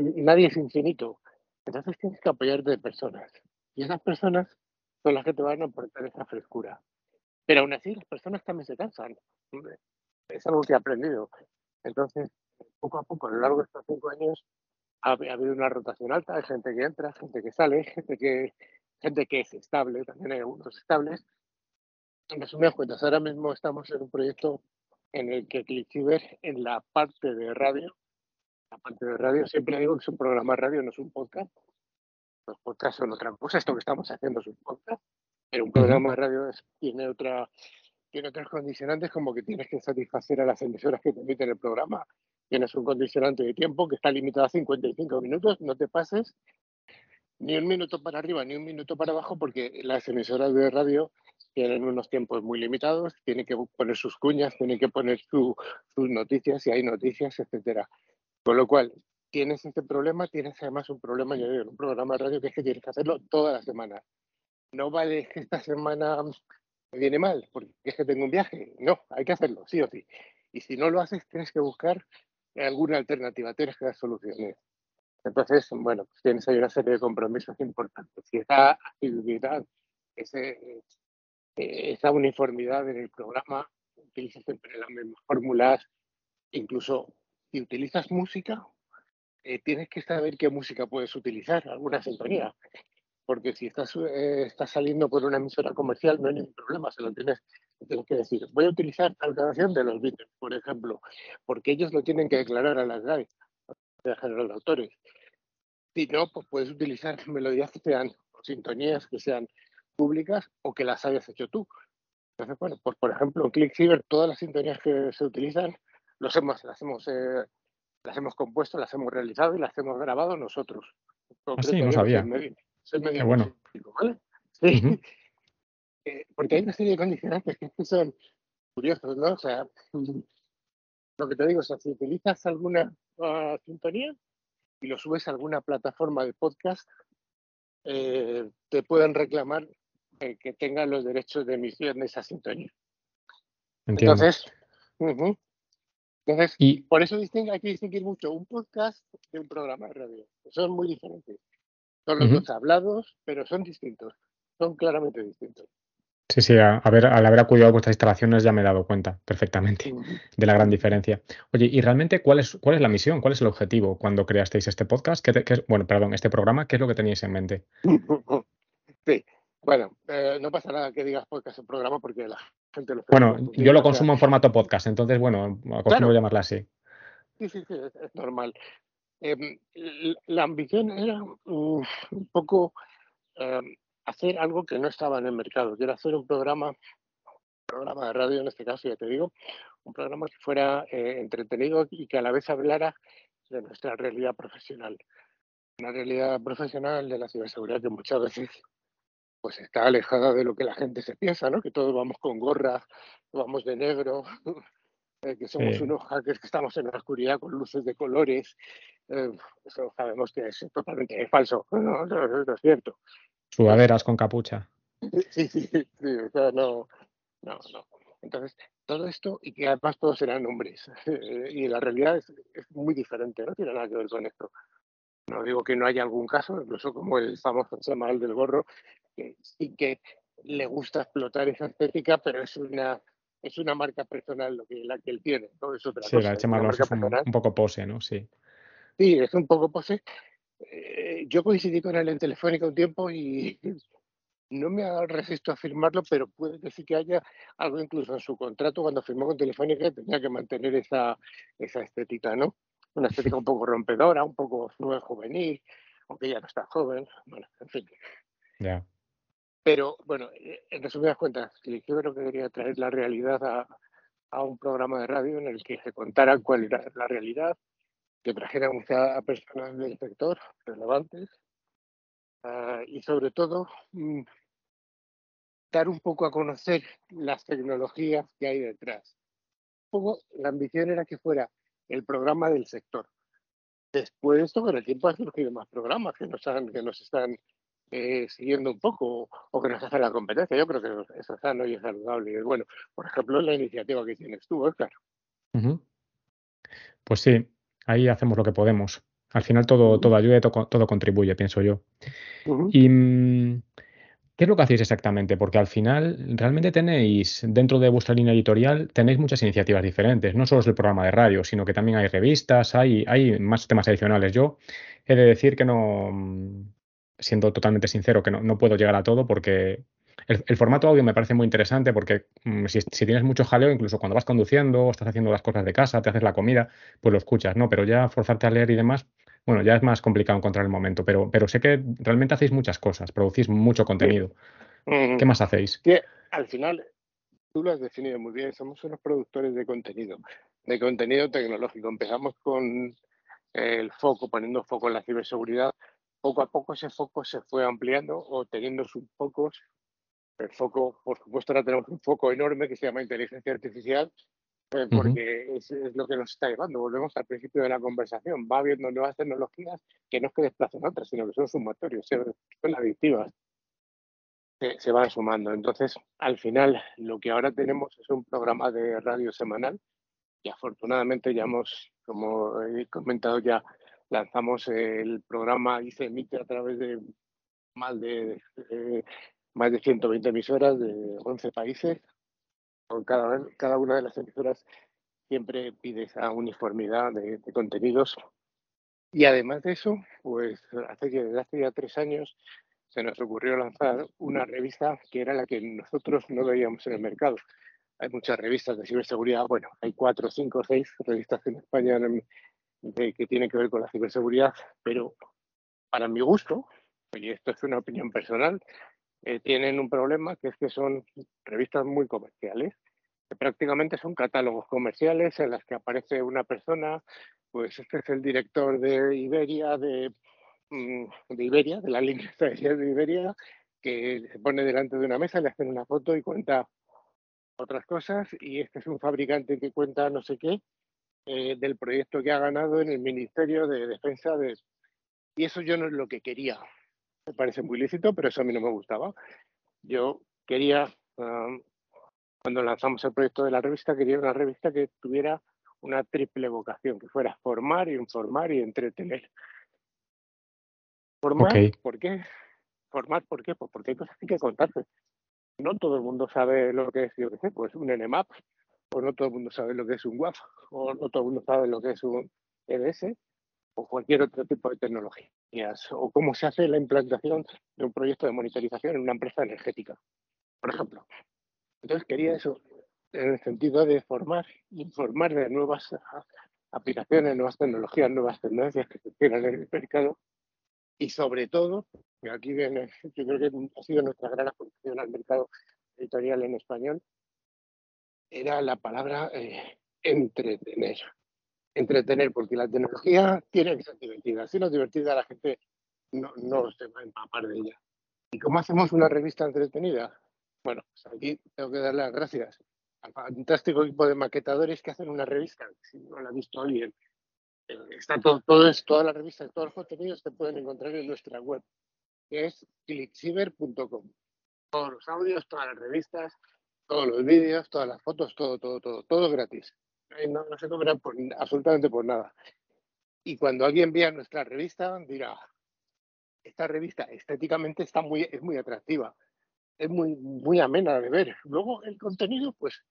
nadie es infinito. Entonces tienes que apoyarte de personas. Y esas personas son las que te van a aportar esa frescura. Pero aún así, las personas también se cansan. Es algo que he aprendido. Entonces, poco a poco, a lo largo de estos cinco años, ha, ha habido una rotación alta. Hay gente que entra, gente que sale, gente que, gente que es estable. También hay algunos estables. En resumidas cuentas, ahora mismo estamos en un proyecto en el que Clickciber, en la parte de radio, la parte de radio, siempre digo que es un programa de radio, no es un podcast. Los podcasts son otra cosa, esto que estamos haciendo es un podcast, pero un programa de radio es- tiene otra tiene otros condicionantes como que tienes que satisfacer a las emisoras que te emiten el programa. Tienes un condicionante de tiempo que está limitado a 55 minutos, no te pases ni un minuto para arriba ni un minuto para abajo porque las emisoras de radio tienen unos tiempos muy limitados, tienen que poner sus cuñas, tienen que poner su- sus noticias, si hay noticias, etcétera. Con lo cual, tienes este problema, tienes además un problema añadido en un programa de radio que es que tienes que hacerlo toda la semana. No vale que esta semana me viene mal porque es que tengo un viaje. No, hay que hacerlo, sí o sí. Y si no lo haces, tienes que buscar alguna alternativa, tienes que dar soluciones. Entonces, bueno, pues tienes ahí una serie de compromisos importantes. Y esa actividad, ese, eh, esa uniformidad en el programa, utilizas siempre las mismas fórmulas, incluso si utilizas música, eh, tienes que saber qué música puedes utilizar, alguna sintonía. Porque si estás, eh, estás saliendo por una emisora comercial, no hay ningún problema, se lo tienes, tienes que decir. Voy a utilizar tal canción de los Beatles, por ejemplo, porque ellos lo tienen que declarar a las GAE, a la General de Autores. Si no, pues puedes utilizar melodías que sean o sintonías que sean públicas o que las hayas hecho tú. Entonces, bueno, pues por ejemplo, en ClickCiber todas las sintonías que se utilizan los hemos, las, hemos, eh, las hemos compuesto, las hemos realizado y las hemos grabado nosotros. En Ah, no sabía. Soy medio Qué bueno. Sí. Eh, porque hay una serie de condicionantes que son curiosos, ¿no? O sea, lo que te digo, o sea, si utilizas alguna ah, sintonía y lo subes a alguna plataforma de podcast, eh, te pueden reclamar eh, que tengan los derechos de emisión de esa sintonía. Entiendo. Entonces. Entonces, Y por eso distingue, hay que distinguir mucho un podcast de un programa de radio. Son muy diferentes. Son los dos hablados, pero son distintos. Son claramente distintos. sí, sí, a, a ver, al haber acudido a vuestras instalaciones ya me he dado cuenta perfectamente de la gran diferencia. Oye, ¿y realmente cuál es, cuál es la misión? ¿Cuál es el objetivo cuando creasteis este podcast? ¿Qué te- qué es- bueno, perdón, este programa, ¿qué es lo que teníais en mente? Sí, bueno, eh, no pasa nada que digas podcast o programa porque la gente lo Bueno, yo lo consumo en formato podcast, entonces, bueno, acostumbro Claro. llamarla así. Sí, sí, sí, es normal. Em, la ambición era mm, un poco em, hacer algo que no estaba en el mercado, que era hacer un programa, programa de radio en este caso, ya te digo, un programa que fuera eh, entretenido y que a la vez hablara de nuestra realidad profesional. Una realidad profesional de la ciberseguridad que muchas veces pues está alejada de lo que la gente se piensa, ¿no? Que todos vamos con gorras, vamos de negro, eh, que somos unos hackers que estamos en la oscuridad con luces de colores. eh, eso sabemos que es totalmente falso, no, no, no, es cierto. Sudaderas con capucha. Sí, sí, sí, sí, o sea, no, no, no. Entonces, todo esto y que además todos eran hombres. y la realidad es, es muy diferente, no tiene nada que ver con esto. No digo que no haya algún caso, incluso como el famoso chamal del gorro, que sí que le gusta explotar esa estética, pero es una es una marca personal lo que, la que él tiene, no es otra Sí, cosa. la es un, poco pose, ¿no? Sí. Sí, es un poco pose. Eh, yo coincidí con él en Telefónica un tiempo y no me resisto a afirmarlo, pero puede que sí que haya algo incluso en su contrato cuando firmó con Telefónica tenía que mantener esa, esa estética, ¿no? Una estética un poco rompedora, un poco nueva juvenil, aunque ya no está joven, bueno, en fin. Ya. Pero bueno, eh, en resumidas cuentas, yo creo que quería traer la realidad a, un programa de radio en el que se contara cuál era la realidad, que trajéramos a, personas del sector relevantes ah, y sobre todo mm, dar un poco a conocer las tecnologías que hay detrás. Un poco, la ambición era que fuera el programa del sector. Después de esto, con el tiempo han surgido más programas que nos, han, que nos están eh, siguiendo un poco o que nos hacen la competencia. Yo creo que eso es sano y es saludable. Y es bueno, por ejemplo, la iniciativa que tienes tú, Oscar. Ujú. Pues sí, ahí hacemos lo que podemos. Al final todo, todo ayuda y to- todo contribuye, pienso yo. ¿Y mm, qué es lo que hacéis exactamente? Porque al final realmente tenéis, dentro de vuestra línea editorial, tenéis muchas iniciativas diferentes. No solo es el programa de radio, sino que también hay revistas, hay, hay más temas adicionales. Yo he de decir que no, mm, siendo totalmente sincero, que no, no puedo llegar a todo porque el, el formato audio me parece muy interesante porque mm, si, si tienes mucho jaleo, incluso cuando vas conduciendo o estás haciendo las cosas de casa, te haces la comida, pues lo escuchas, ¿no? Pero ya forzarte a leer y demás, bueno, ya es más complicado encontrar el momento, pero, pero sé que realmente hacéis muchas cosas, producís mucho contenido. Mm, ¿Qué más hacéis? al final, tú lo has definido muy bien, somos unos productores de contenido, de contenido tecnológico. Empezamos con el foco, poniendo foco en la ciberseguridad. Poco a poco ese foco se fue ampliando o teniendo sus focos. El foco, por supuesto, ahora tenemos un foco enorme que se llama inteligencia artificial, eh, porque es, es lo que nos está llevando. Volvemos al principio de la conversación. Va habiendo nuevas tecnologías que no es que desplacen otras, sino que son sumatorios, son adictivas se, se van sumando. Entonces, al final, lo que ahora tenemos es un programa de radio semanal y afortunadamente ya hemos, como he comentado ya, lanzamos el programa y se emite a través de más de, eh, más de 120 emisoras de 11 países. Con cada, cada una de las emisoras siempre pide esa uniformidad de, de contenidos. Y además de eso, pues hace desde hace ya tres años se nos ocurrió lanzar una revista que era la que nosotros no veíamos en el mercado. Hay muchas revistas de ciberseguridad, bueno, hay cuatro, cinco, seis revistas en España en- de- que tienen que ver con la ciberseguridad, pero para mi gusto, y esto es una opinión personal, eh, tienen un problema que es que son revistas muy comerciales, que prácticamente son catálogos comerciales en las que aparece una persona, pues este es el director de Iberia, de, mm, de Iberia, de la línea de Iberia, que se pone delante de una mesa, le hacen una foto y cuenta otras cosas, y este es un fabricante que cuenta no sé qué, eh, del proyecto que ha ganado en el Ministerio de Defensa de... Y eso yo no es lo que quería. Me parece muy lícito, pero eso a mí no me gustaba. Yo quería, um, cuando lanzamos el proyecto de la revista, quería una revista que tuviera una triple vocación, que fuera formar, informar y entretener. Formar, Ok. ¿por qué? Formar, ¿por qué? Pues porque hay cosas que hay que contarse. No todo el mundo sabe lo que es, yo qué sé, pues un NMAP, o no todo el mundo sabe lo que es un WAF, o no todo el mundo sabe lo que es un EDS, o cualquier otro tipo de tecnologías, o cómo se hace la implantación de un proyecto de monitorización en una empresa energética, por ejemplo. Entonces quería eso, en el sentido de formar, informar de nuevas aplicaciones, nuevas tecnologías, nuevas tendencias que se tienen en el mercado, y sobre todo, y aquí viene, yo creo que ha sido nuestra gran aportación al mercado editorial en español, era la palabra eh, entretener. Entretener, porque la tecnología tiene que ser divertida. Si no es divertida, la gente no, no se va a empapar de ella. ¿Y cómo hacemos una revista entretenida? Bueno, pues aquí tengo que dar las gracias al fantástico equipo de maquetadores que hacen una revista. Si no la ha visto alguien, está todo, todo es, todas las revistas, todos los contenidos se pueden encontrar en nuestra web, que es clickciber.com. Todos los audios, todas las revistas, todos los vídeos, todas las fotos, todo, todo, todo, todo gratis. No, se cobra por, absolutamente por nada. Y cuando alguien vea nuestra revista, dirá, esta revista estéticamente está muy, es muy atractiva, es muy, muy amena de ver. Luego el contenido, pues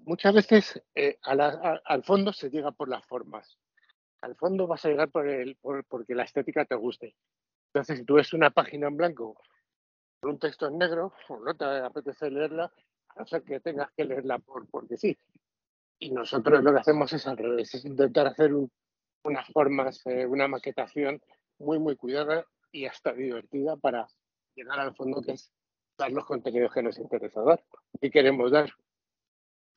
muchas veces eh, a al fondo se llega por las formas. Al fondo vas a llegar por el, por- porque la estética te guste. Entonces, si tú ves una página en blanco un texto en negro, o no te apetece leerla, a no ser que tengas que leerla por, porque sí. Y nosotros lo que hacemos es al revés, es intentar hacer un- unas formas, eh, una maquetación muy, muy cuidada y hasta divertida para llegar al fondo, que es dar los contenidos que nos interesa dar y queremos dar.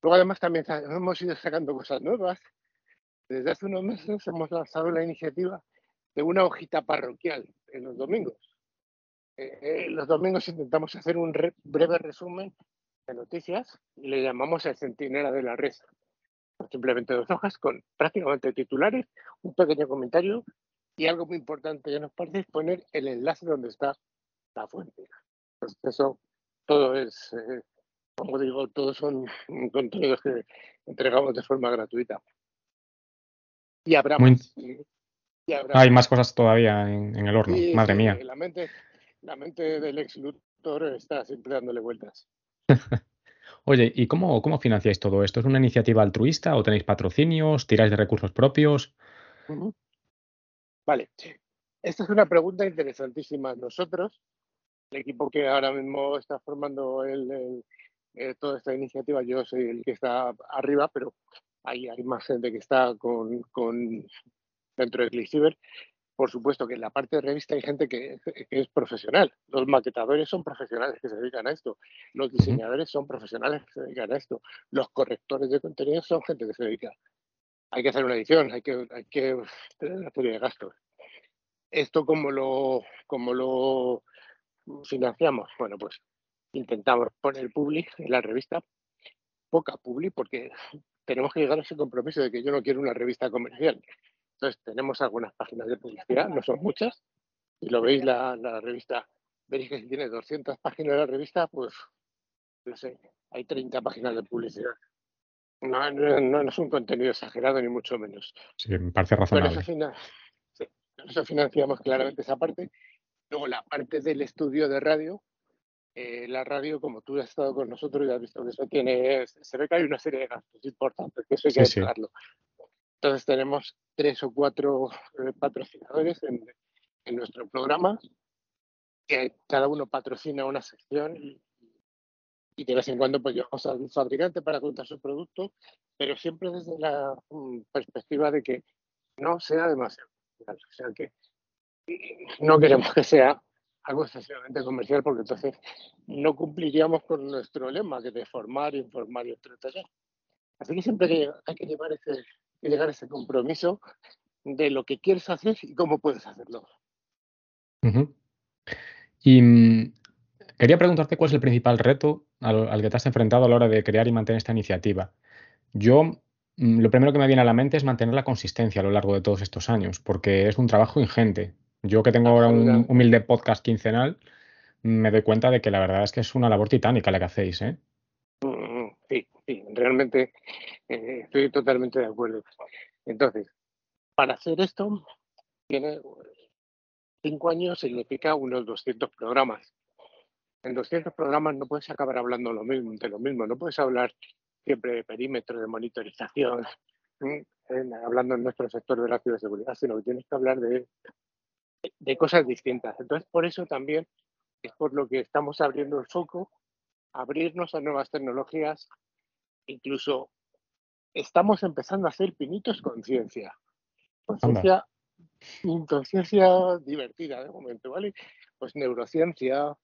Luego, además, también hemos ido sacando cosas nuevas. Desde hace unos meses hemos lanzado la iniciativa de una hojita parroquial en los domingos. Eh, eh, los domingos intentamos hacer un re- breve resumen de noticias y le llamamos el centinela de la red. Son Simplemente dos hojas con prácticamente titulares, un pequeño comentario y algo muy importante que nos parece es poner el enlace donde está la fuente. Entonces, eso todo es, eh, como digo, todos son contenidos que entregamos de forma gratuita. Y habrá Muy- más. y- y habrá Hay más cosas todavía en, en el horno, Sí, madre sí, mía. La mente, la mente del ex Luthor está siempre dándole vueltas. Oye, ¿y cómo, cómo financiáis todo esto? ¿Es una iniciativa altruista o tenéis patrocinios? ¿Tiráis de recursos propios? Vale. Esta es una pregunta interesantísima. Nosotros, el equipo que ahora mismo está formando el- el- eh, toda esta iniciativa, yo soy el que está arriba, pero hay, hay más gente que está con, con- dentro de ClickCyber. Por supuesto que en la parte de revista hay gente que, que es profesional. Los maquetadores son profesionales que se dedican a esto. Los diseñadores son profesionales que se dedican a esto. Los correctores de contenido son gente que se dedica. Hay que hacer una edición, hay que, hay que tener una serie de gastos. ¿Esto cómo lo, cómo lo financiamos? Bueno, pues intentamos poner public en la revista, poca public, porque tenemos que llegar a ese compromiso de que yo no quiero una revista comercial. Entonces, tenemos algunas páginas de publicidad, no son muchas. Si lo veis, la, la revista, veréis que si tiene 200 páginas la revista, pues, no sé, hay 30 páginas de publicidad. No, no, no es un contenido exagerado, ni mucho menos. Sí, me parece eso, razonable. fina- sí, con eso financiamos claramente esa parte. Luego la parte del estudio de radio. eh, la radio, como tú has estado con nosotros y has visto que eso tiene, se ve que hay una serie de gastos importantes, que eso hay que Sí, sí. Entonces tenemos tres o cuatro eh, patrocinadores en, nuestro programa, que cada uno patrocina una sección y, de vez en cuando pues llevamos al fabricante para contar su producto, pero siempre desde la mm, perspectiva de que no sea demasiado. O sea que no queremos que sea algo excesivamente comercial porque entonces no cumpliríamos con nuestro lema que de formar, informar y entretener. Así que siempre hay que llevar ese, que llegar a ese compromiso de lo que quieres hacer y cómo puedes hacerlo. Y mm, quería preguntarte cuál es el principal reto al, al que te has enfrentado a la hora de crear y mantener esta iniciativa. Yo, mm, lo primero que me viene a la mente es mantener la consistencia a lo largo de todos estos años, porque es un trabajo ingente. Yo que tengo ahora un humilde podcast quincenal, me doy cuenta de que la verdad es que es una labor titánica la que hacéis, ¿eh? Mm, Sí, sí, realmente eh, estoy totalmente de acuerdo. Entonces, para hacer esto, tiene cinco años significa unos 200 programas. En 200 programas no puedes acabar hablando lo mismo, de lo mismo, no puedes hablar siempre de perímetro, de monitorización, hablando en nuestro sector de la ciberseguridad, sino que tienes que hablar de, de cosas distintas. Entonces, por eso también es por lo que estamos abriendo el foco, abrirnos a nuevas tecnologías, incluso estamos empezando a hacer pinitos con ciencia. Con Anda. ciencia, con ciencia divertida de momento, ¿vale? Pues neurociencia,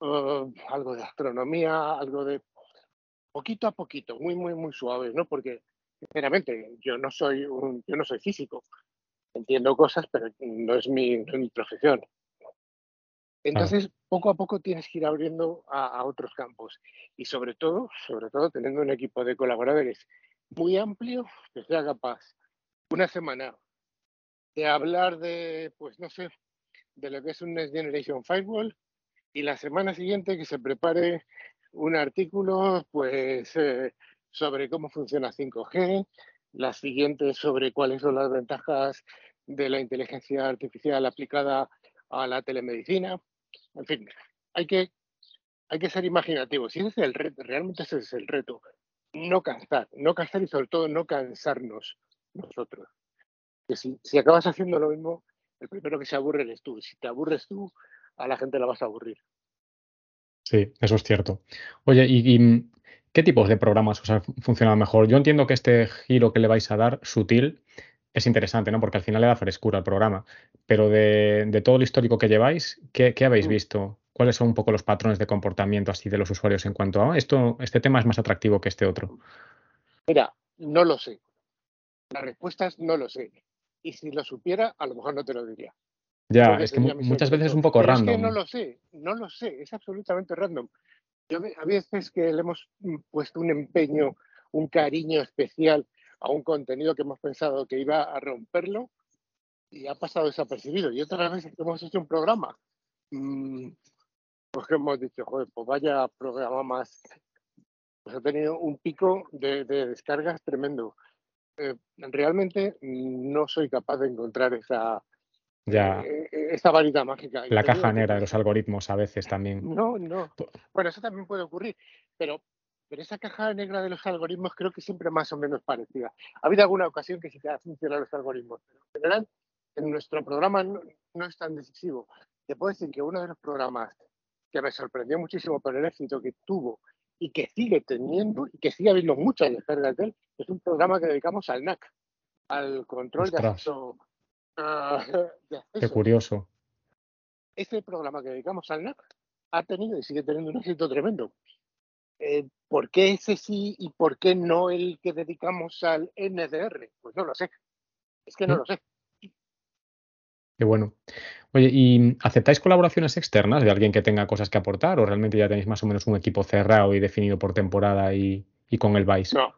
eh, algo de astronomía, algo de poquito a poquito, muy, muy, muy suave, ¿no? Porque, sinceramente, yo no soy un, yo no soy físico. Entiendo cosas, pero no es mi, no es mi profesión. Entonces, poco a poco tienes que ir abriendo a, a otros campos y sobre todo, sobre todo teniendo un equipo de colaboradores muy amplio que sea capaz una semana de hablar de, pues no sé, de lo que es un Next Generation Firewall y la semana siguiente que se prepare un artículo, pues eh, sobre cómo funciona 5G, la siguiente sobre cuáles son las ventajas de la inteligencia artificial aplicada a la telemedicina. En fin, hay que, hay que ser imaginativos. Y ese es el reto, realmente ese es el reto. No cansar, no cansar y sobre todo no cansarnos nosotros. Que si, si acabas haciendo lo mismo, el primero que se aburre eres tú. Si te aburres tú, a la gente la vas a aburrir. Sí, eso es cierto. Oye, ¿y, y qué tipos de programas os han funcionado mejor? Yo entiendo que este giro que le vais a dar, sutil, es interesante, ¿no? Porque al final le da frescura al programa. Pero de, de todo el histórico que lleváis, ¿qué, qué habéis Mm. visto? ¿Cuáles son un poco los patrones de comportamiento así de los usuarios en cuanto a esto, este tema es más atractivo que este otro? Mira, no lo sé. La respuesta es no lo sé. Y si lo supiera, a lo mejor no te lo diría. Ya, porque es que muchas veces es un poco Pero random. Es que no lo sé, no lo sé, es absolutamente random. Yo a veces que le hemos mm, puesto un empeño, un cariño especial a un contenido que hemos pensado que iba a romperlo y ha pasado desapercibido. Y otras veces que hemos hecho un programa, mm, pues que hemos dicho, joder, pues vaya programa más. Pues ha tenido un pico de, de descargas tremendo. Eh, realmente no soy capaz de encontrar esa, Ya, eh, eh, esa varita mágica. La caja negra de no los algoritmos a veces también. No, no. Bueno, eso también puede ocurrir, pero, pero esa caja negra de los algoritmos creo que siempre más o menos parecida. Ha habido alguna ocasión que sí que ha funcionado los algoritmos, pero en general en nuestro programa no, no es tan decisivo. Te puedo decir que uno de los programas que me sorprendió muchísimo por el éxito que tuvo y que sigue teniendo y que sigue habiendo muchas descargas de él, es un programa que dedicamos al NAC, al control de acceso. ah, de Qué curioso. ese programa que dedicamos al NAC ha tenido y sigue teniendo un éxito tremendo. Eh, ¿Por qué ese sí y por qué no el que dedicamos al NDR? Pues no lo sé. Es que no ¿Mm? lo sé. Qué bueno. Oye, ¿y aceptáis colaboraciones externas de alguien que tenga cosas que aportar o realmente ya tenéis más o menos un equipo cerrado y definido por temporada y, con el vais? No,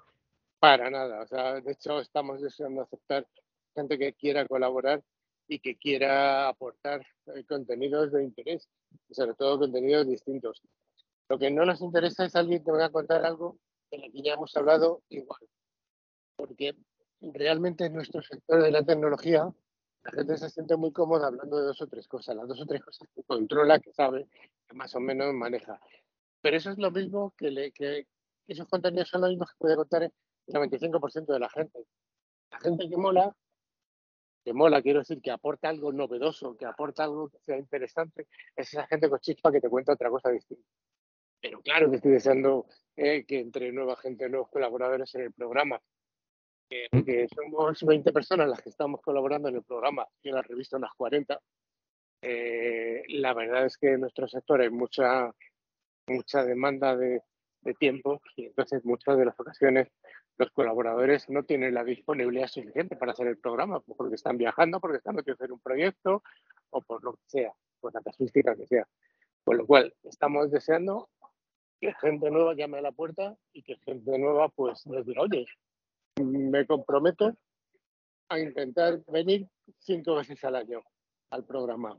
para nada. O sea, de hecho, estamos deseando aceptar gente que quiera colaborar y que quiera aportar eh, contenidos de interés, sobre todo contenidos distintos. Lo que no nos interesa es alguien que venga a contar algo de lo que ya hemos hablado igual. Porque realmente en nuestro sector de la tecnología la gente se siente muy cómoda hablando de dos o tres cosas, las dos o tres cosas que controla, que sabe, que más o menos maneja. Pero eso es lo mismo que, le, que esos contenidos son los mismos que puede contar el 95% de la gente. La gente que mola, que mola, quiero decir, que aporta algo novedoso, que aporta algo que sea interesante, es esa gente con chispa que te cuenta otra cosa distinta. Pero claro que estoy deseando eh, que entre nueva gente, nuevos colaboradores en el programa. Que, Mm. somos 20 personas las que estamos colaborando en el programa y en la revista unas 40. Eh, la verdad es que en nuestro sector hay mucha, mucha demanda de, de tiempo y entonces muchas de las ocasiones los colaboradores no tienen la disponibilidad suficiente para hacer el programa pues porque están viajando, porque están metidos en un proyecto o por lo que sea, por la casuística que sea. Con lo cual, estamos deseando que gente nueva llame a la puerta y que gente nueva pues nos diga, oye, me comprometo a intentar venir cinco veces al año al programa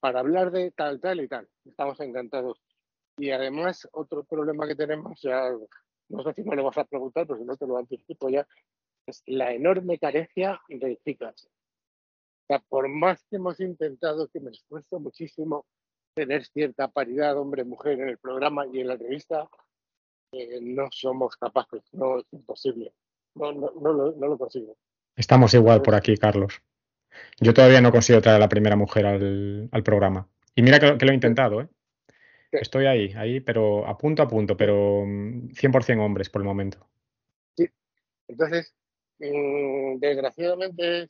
para hablar de tal, tal y tal. Estamos encantados. Y además, otro problema que tenemos, ya no sé si me lo vas a preguntar, pero si no te lo anticipo ya, es la enorme carencia de chicas. O sea, por más que hemos intentado, que me esfuerzo muchísimo, tener cierta paridad hombre-mujer en el programa y en la revista, eh, no somos capaces, no es imposible. No, no, no, lo, no lo consigo. Estamos igual por aquí, Carlos. Yo todavía no consigo traer a la primera mujer al, al programa. Y mira que, que, lo he intentado, ¿eh? Sí. Estoy ahí, ahí, pero a punto a punto, pero 100% hombres por el momento. Sí. Entonces, mmm, desgraciadamente,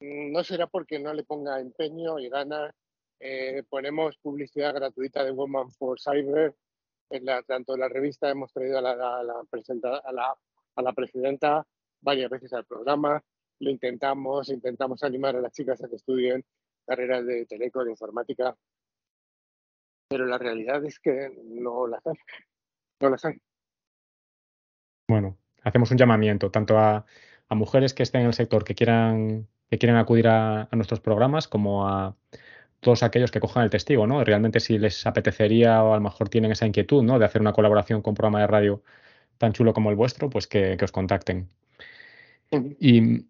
no será porque no le ponga empeño y ganas. Eh, ponemos publicidad gratuita de Woman for Cyber. En la, tanto en la revista hemos traído a la, a la, presenta, a la, a la presidenta varias veces al programa. Lo intentamos, intentamos animar a las chicas a que estudien carreras de teleco, de informática, pero la realidad es que no las hay. No las hay. Bueno, hacemos un llamamiento tanto a, a mujeres que estén en el sector que quieran, que quieran acudir a, nuestros programas como a todos aquellos que cojan el testigo, ¿no? Realmente si les apetecería o a lo mejor tienen esa inquietud, ¿no? De hacer una colaboración con programa de radio tan chulo como el vuestro, pues que, que os contacten. Y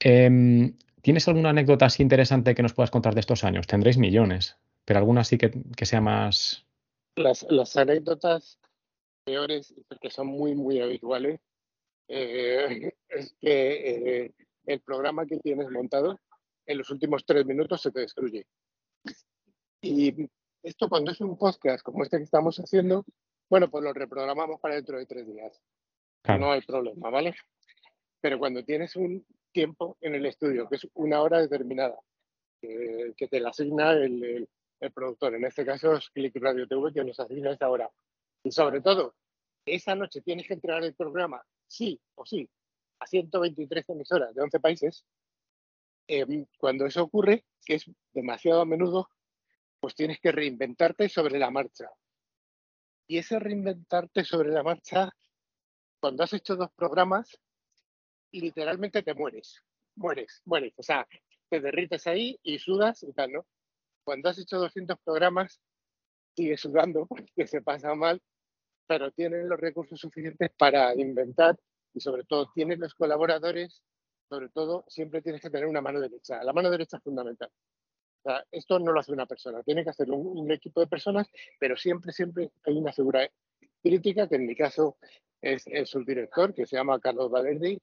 eh, ¿tienes alguna anécdota así interesante que nos puedas contar de estos años? Tendréis millones, pero alguna así que, que sea más... Las, las anécdotas peores, que son muy, muy habituales, eh, es que eh, el programa que tienes montado en los últimos tres minutos se te destruye. Y esto cuando es un podcast como este que estamos haciendo, bueno, pues lo reprogramamos para dentro de tres días. Claro. No hay problema, ¿vale? Pero cuando tienes un tiempo en el estudio, que es una hora determinada, que, que te la asigna el, el- el productor, en este caso es Click Radio TV, que nos asigna esa hora. Y sobre todo, esa noche tienes que entregar el programa, sí o sí, a 123 emisoras de 11 países. Em, cuando eso ocurre, que es demasiado a menudo, pues tienes que reinventarte sobre la marcha. Y ese reinventarte sobre la marcha, cuando has hecho dos programas, literalmente te mueres. Mueres, mueres. O sea, te derrites ahí y sudas y tal, ¿no? Cuando has hecho 200 programas, sigues sudando, que se pasa mal, pero tienes los recursos suficientes para inventar y sobre todo tienes los colaboradores, sobre todo siempre tienes que tener una mano derecha. La mano derecha es fundamental. Esto no lo hace una persona, tiene que hacer un, equipo de personas, pero siempre, siempre hay una figura crítica, que en mi caso es el subdirector, que se llama Carlos Valerdi,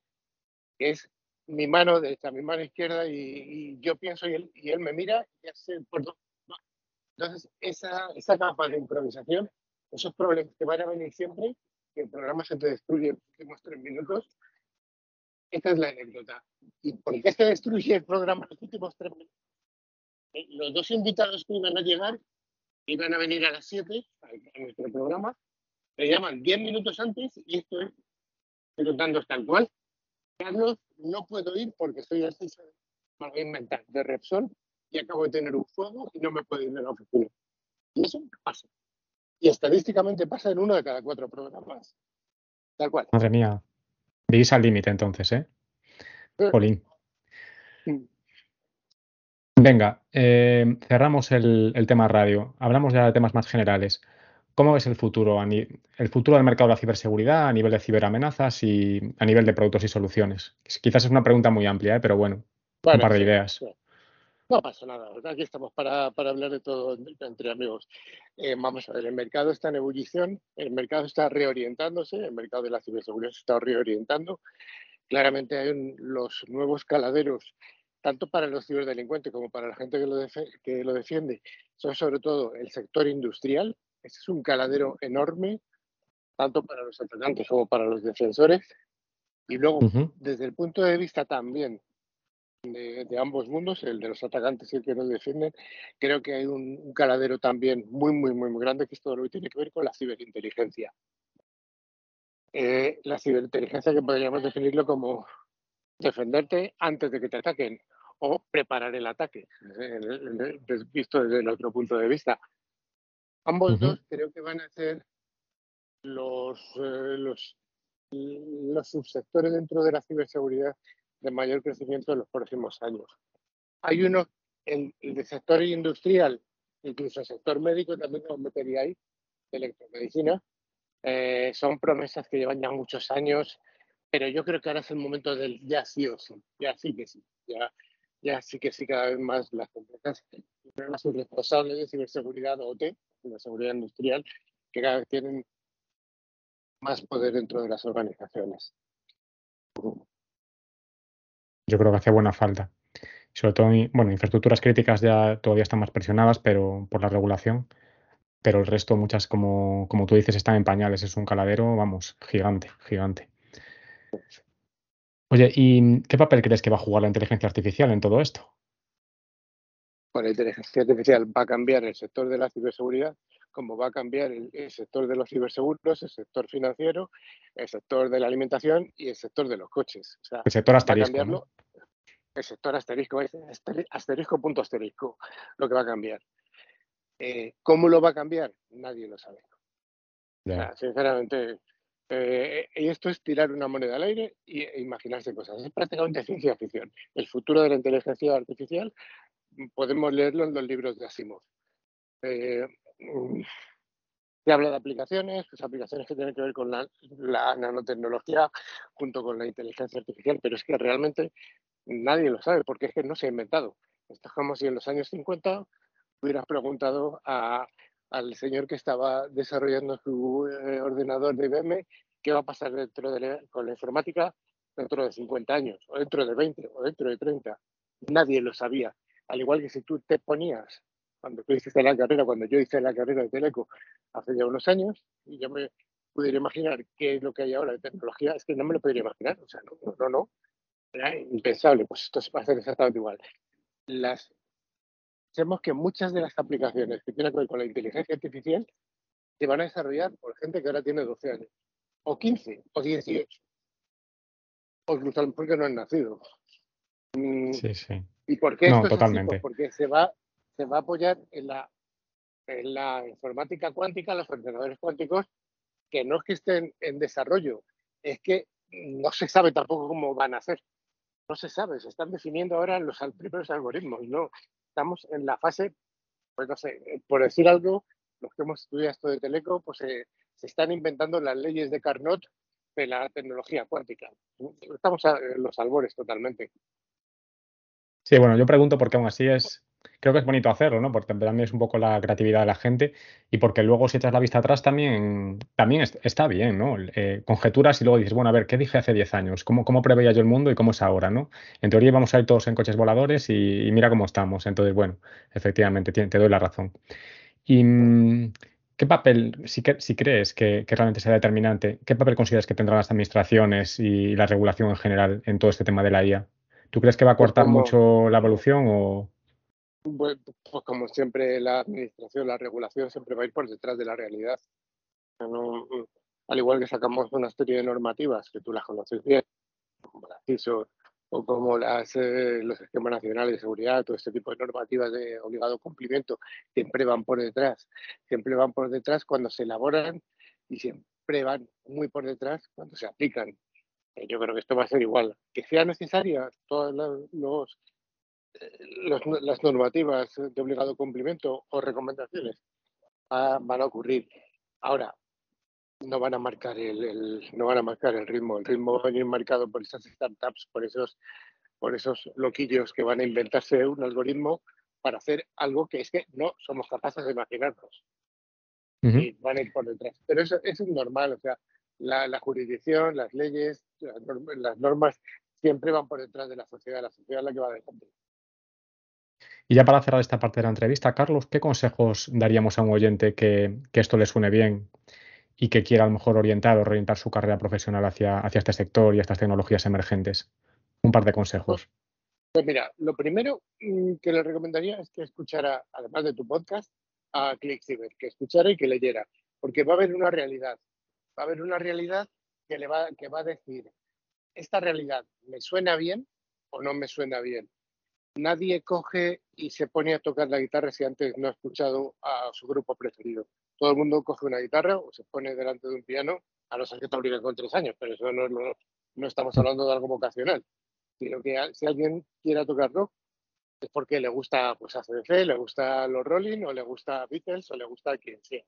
que es mi mano derecha, mi mano izquierda, y, yo pienso y él, y él me mira y hace por va. Entonces, esa, esa capa de improvisación, esos problemas que van a venir siempre, que el programa se te destruye en los últimos tres minutos, esta es la anécdota. ¿Y por qué se destruye el programa en los últimos tres minutos? Los dos invitados que iban a llegar iban a venir a las 7 a, a nuestro programa, me llaman 10 minutos antes y esto es, contando tal cual. Carlos, no puedo ir porque estoy así, me voy a inventar, de Repsol y acabo de tener un fuego y no me puedo ir de la oficina. Y eso pasa. Y estadísticamente pasa en uno de cada cuatro programas. Tal cual. Madre mía. Vivís al límite entonces, ¿eh? Eh. Venga, eh, cerramos el, el tema radio. Hablamos ya de temas más generales. ¿Cómo ves el futuro? el futuro del mercado de la ciberseguridad a nivel de ciberamenazas y a nivel de productos y soluciones. Quizás es una pregunta muy amplia, ¿eh? pero bueno, un par de sí, ideas. sí. No pasa nada, aquí estamos para, para hablar de todo entre- entre amigos. Eh, vamos a ver, el mercado está en ebullición, el mercado está reorientándose, el mercado de la ciberseguridad se está reorientando. Claramente hay un- los nuevos caladeros, tanto para los ciberdelincuentes como para la gente que lo, que lo defiende, son sobre todo el sector industrial. Ese es un caladero enorme, tanto para los atacantes como para los defensores. Y luego, desde el punto de vista también de, de ambos mundos, el de los atacantes y el que nos defienden, creo que hay un, un caladero también muy, muy, muy, muy grande que es todo lo que tiene que ver con la ciberinteligencia. Eh, la ciberinteligencia que podríamos definirlo como defenderte antes de que te ataquen o preparar el ataque, visto desde el otro punto de vista. Ambos Ujú. dos creo que van a ser los, eh, los, los subsectores dentro de la ciberseguridad de mayor crecimiento en los próximos años. Hay uno, el, el sector industrial, incluso el sector médico también lo metería ahí, de electromedicina. Eh, son promesas que llevan ya muchos años, pero yo creo que ahora es el momento del ya sí o sí, ya sí que sí, ya, ya sí que sí cada vez más las empresas, sus responsables de ciberseguridad OT, de seguridad industrial, que cada vez tienen más poder dentro de las organizaciones. Yo creo que hace buena falta. Sobre todo, en- bueno, infraestructuras críticas ya todavía están más presionadas, pero por la regulación. Pero el resto, muchas, como, como tú dices, están en pañales. Es un caladero, vamos, gigante, gigante. Oye, ¿y qué papel crees que va a jugar la inteligencia artificial en todo esto? Con la inteligencia artificial va a cambiar el sector de la ciberseguridad, como va a cambiar el, el sector de los ciberseguros, el sector financiero, el sector de la alimentación y el sector de los coches. O sea, El sector asterisco, ¿no? El sector asterisco asterisco punto asterisco, lo que va a cambiar. Eh, ¿Cómo lo va a cambiar? Nadie lo sabe. O Ya. sea, sinceramente, eh, y esto es tirar una moneda al aire e imaginarse cosas. Es prácticamente ciencia ficción. El futuro de la inteligencia artificial mm, podemos leerlo en los libros de Asimov. Eh, mm, se habla de aplicaciones, pues aplicaciones que tienen que ver con la, la nanotecnología junto con la inteligencia artificial, pero es que realmente nadie lo sabe porque es que no se ha inventado. Esto es como si en los años 50 hubieras preguntado a, al señor que estaba desarrollando su eh, ordenador de IBM qué va a pasar dentro de la- con la informática dentro de 50 años, o dentro de 20, o dentro de 30. Nadie lo sabía. Al igual que si tú te ponías, cuando tú hiciste la carrera, cuando yo hice la carrera de Teleco hace ya unos años, y yo me pudiera imaginar qué es lo que hay ahora de tecnología, es que no me lo podría imaginar. O sea, no, no, no. Era impensable. Pues esto va a ser exactamente igual. Las, sabemos que muchas de las aplicaciones que tienen que ver con la inteligencia artificial se van a desarrollar por gente que ahora tiene 12 años, o 15, o 18, o incluso a lo mejor que no han nacido. Mm, Sí, sí. ¿Y por qué No, esto es así? totalmente. Pues porque se va, se va a apoyar en la, en la informática cuántica, los ordenadores cuánticos, que no es que estén en desarrollo, es que no se sabe tampoco cómo van a ser. No se sabe, se están definiendo ahora los primeros algoritmos. No, estamos en la fase, pues no sé, eh, por decir algo, los que hemos estudiado esto de Teleco, pues eh, se están inventando las leyes de Carnot de la tecnología cuántica. Estamos a- los albores totalmente. Sí, bueno, yo pregunto porque aún así es, creo que es bonito hacerlo, ¿no? Porque también es un poco la creatividad de la gente y porque luego si echas la vista atrás también, también es- está bien, ¿no? Eh, conjeturas y luego dices, bueno, a ver, ¿qué dije hace 10 años? ¿Cómo, cómo preveía yo el mundo y cómo es ahora, ¿no? En teoría íbamos a ir todos en coches voladores y, y mira cómo estamos. Entonces, bueno, efectivamente, ti- te doy la razón. ¿Y mm, qué papel, si, que- si crees que, que realmente sea determinante, qué papel consideras que tendrán las administraciones y la regulación en general en todo este tema de la IA? ¿Tú crees que va a Pues cortar como- mucho la evolución o...? Bueno, pues como siempre, la administración, la regulación siempre va a ir por detrás de la realidad. No- al igual que sacamos una serie de normativas que tú las conoces bien, como la CISO o como las, eh, los esquemas nacionales de seguridad, todo este tipo de normativas de obligado cumplimiento, siempre van por detrás. Siempre van por detrás cuando se elaboran y siempre van muy por detrás cuando se aplican. Eh, Yo creo que esto va a ser igual. Que sea necesaria todas las- los los- las normativas de obligado cumplimiento o recomendaciones ah, van a ocurrir. Ahora, no van a marcar el, el- no van a marcar el ritmo. El ritmo va a venir marcado por esas startups, por esos, por esos loquillos que van a inventarse un algoritmo para hacer algo que es que no somos capaces de imaginarnos y van a ir por detrás. Pero eso, eso es normal, o sea, la, la jurisdicción, las leyes, las, norm- las normas siempre van por detrás de la sociedad, la sociedad es la que va adelante. Y ya para cerrar esta parte de la entrevista, Carlos, ¿qué consejos daríamos a un oyente que, esto le suene bien y que quiera a lo mejor orientar o reorientar su carrera profesional hacia, este sector y estas tecnologías emergentes? Un par de consejos. Pues mira, lo primero mm, que le recomendaría es que escuchara, además de tu podcast, a ClickCyber, que escuchara y que leyera, porque va a haber una realidad, va a haber una realidad que le va, que va a decir, esta realidad me suena bien o no me suena bien. Nadie coge y se pone a tocar la guitarra si antes no ha escuchado a su grupo preferido. Todo el mundo coge una guitarra o se pone delante de un piano, a no que te con tres años, pero eso no, estamos hablando de algo vocacional sino que si alguien quiere tocar rock es porque le gusta pues ACDC, le gusta los Rolling o le gusta Beatles o le gusta quien sea.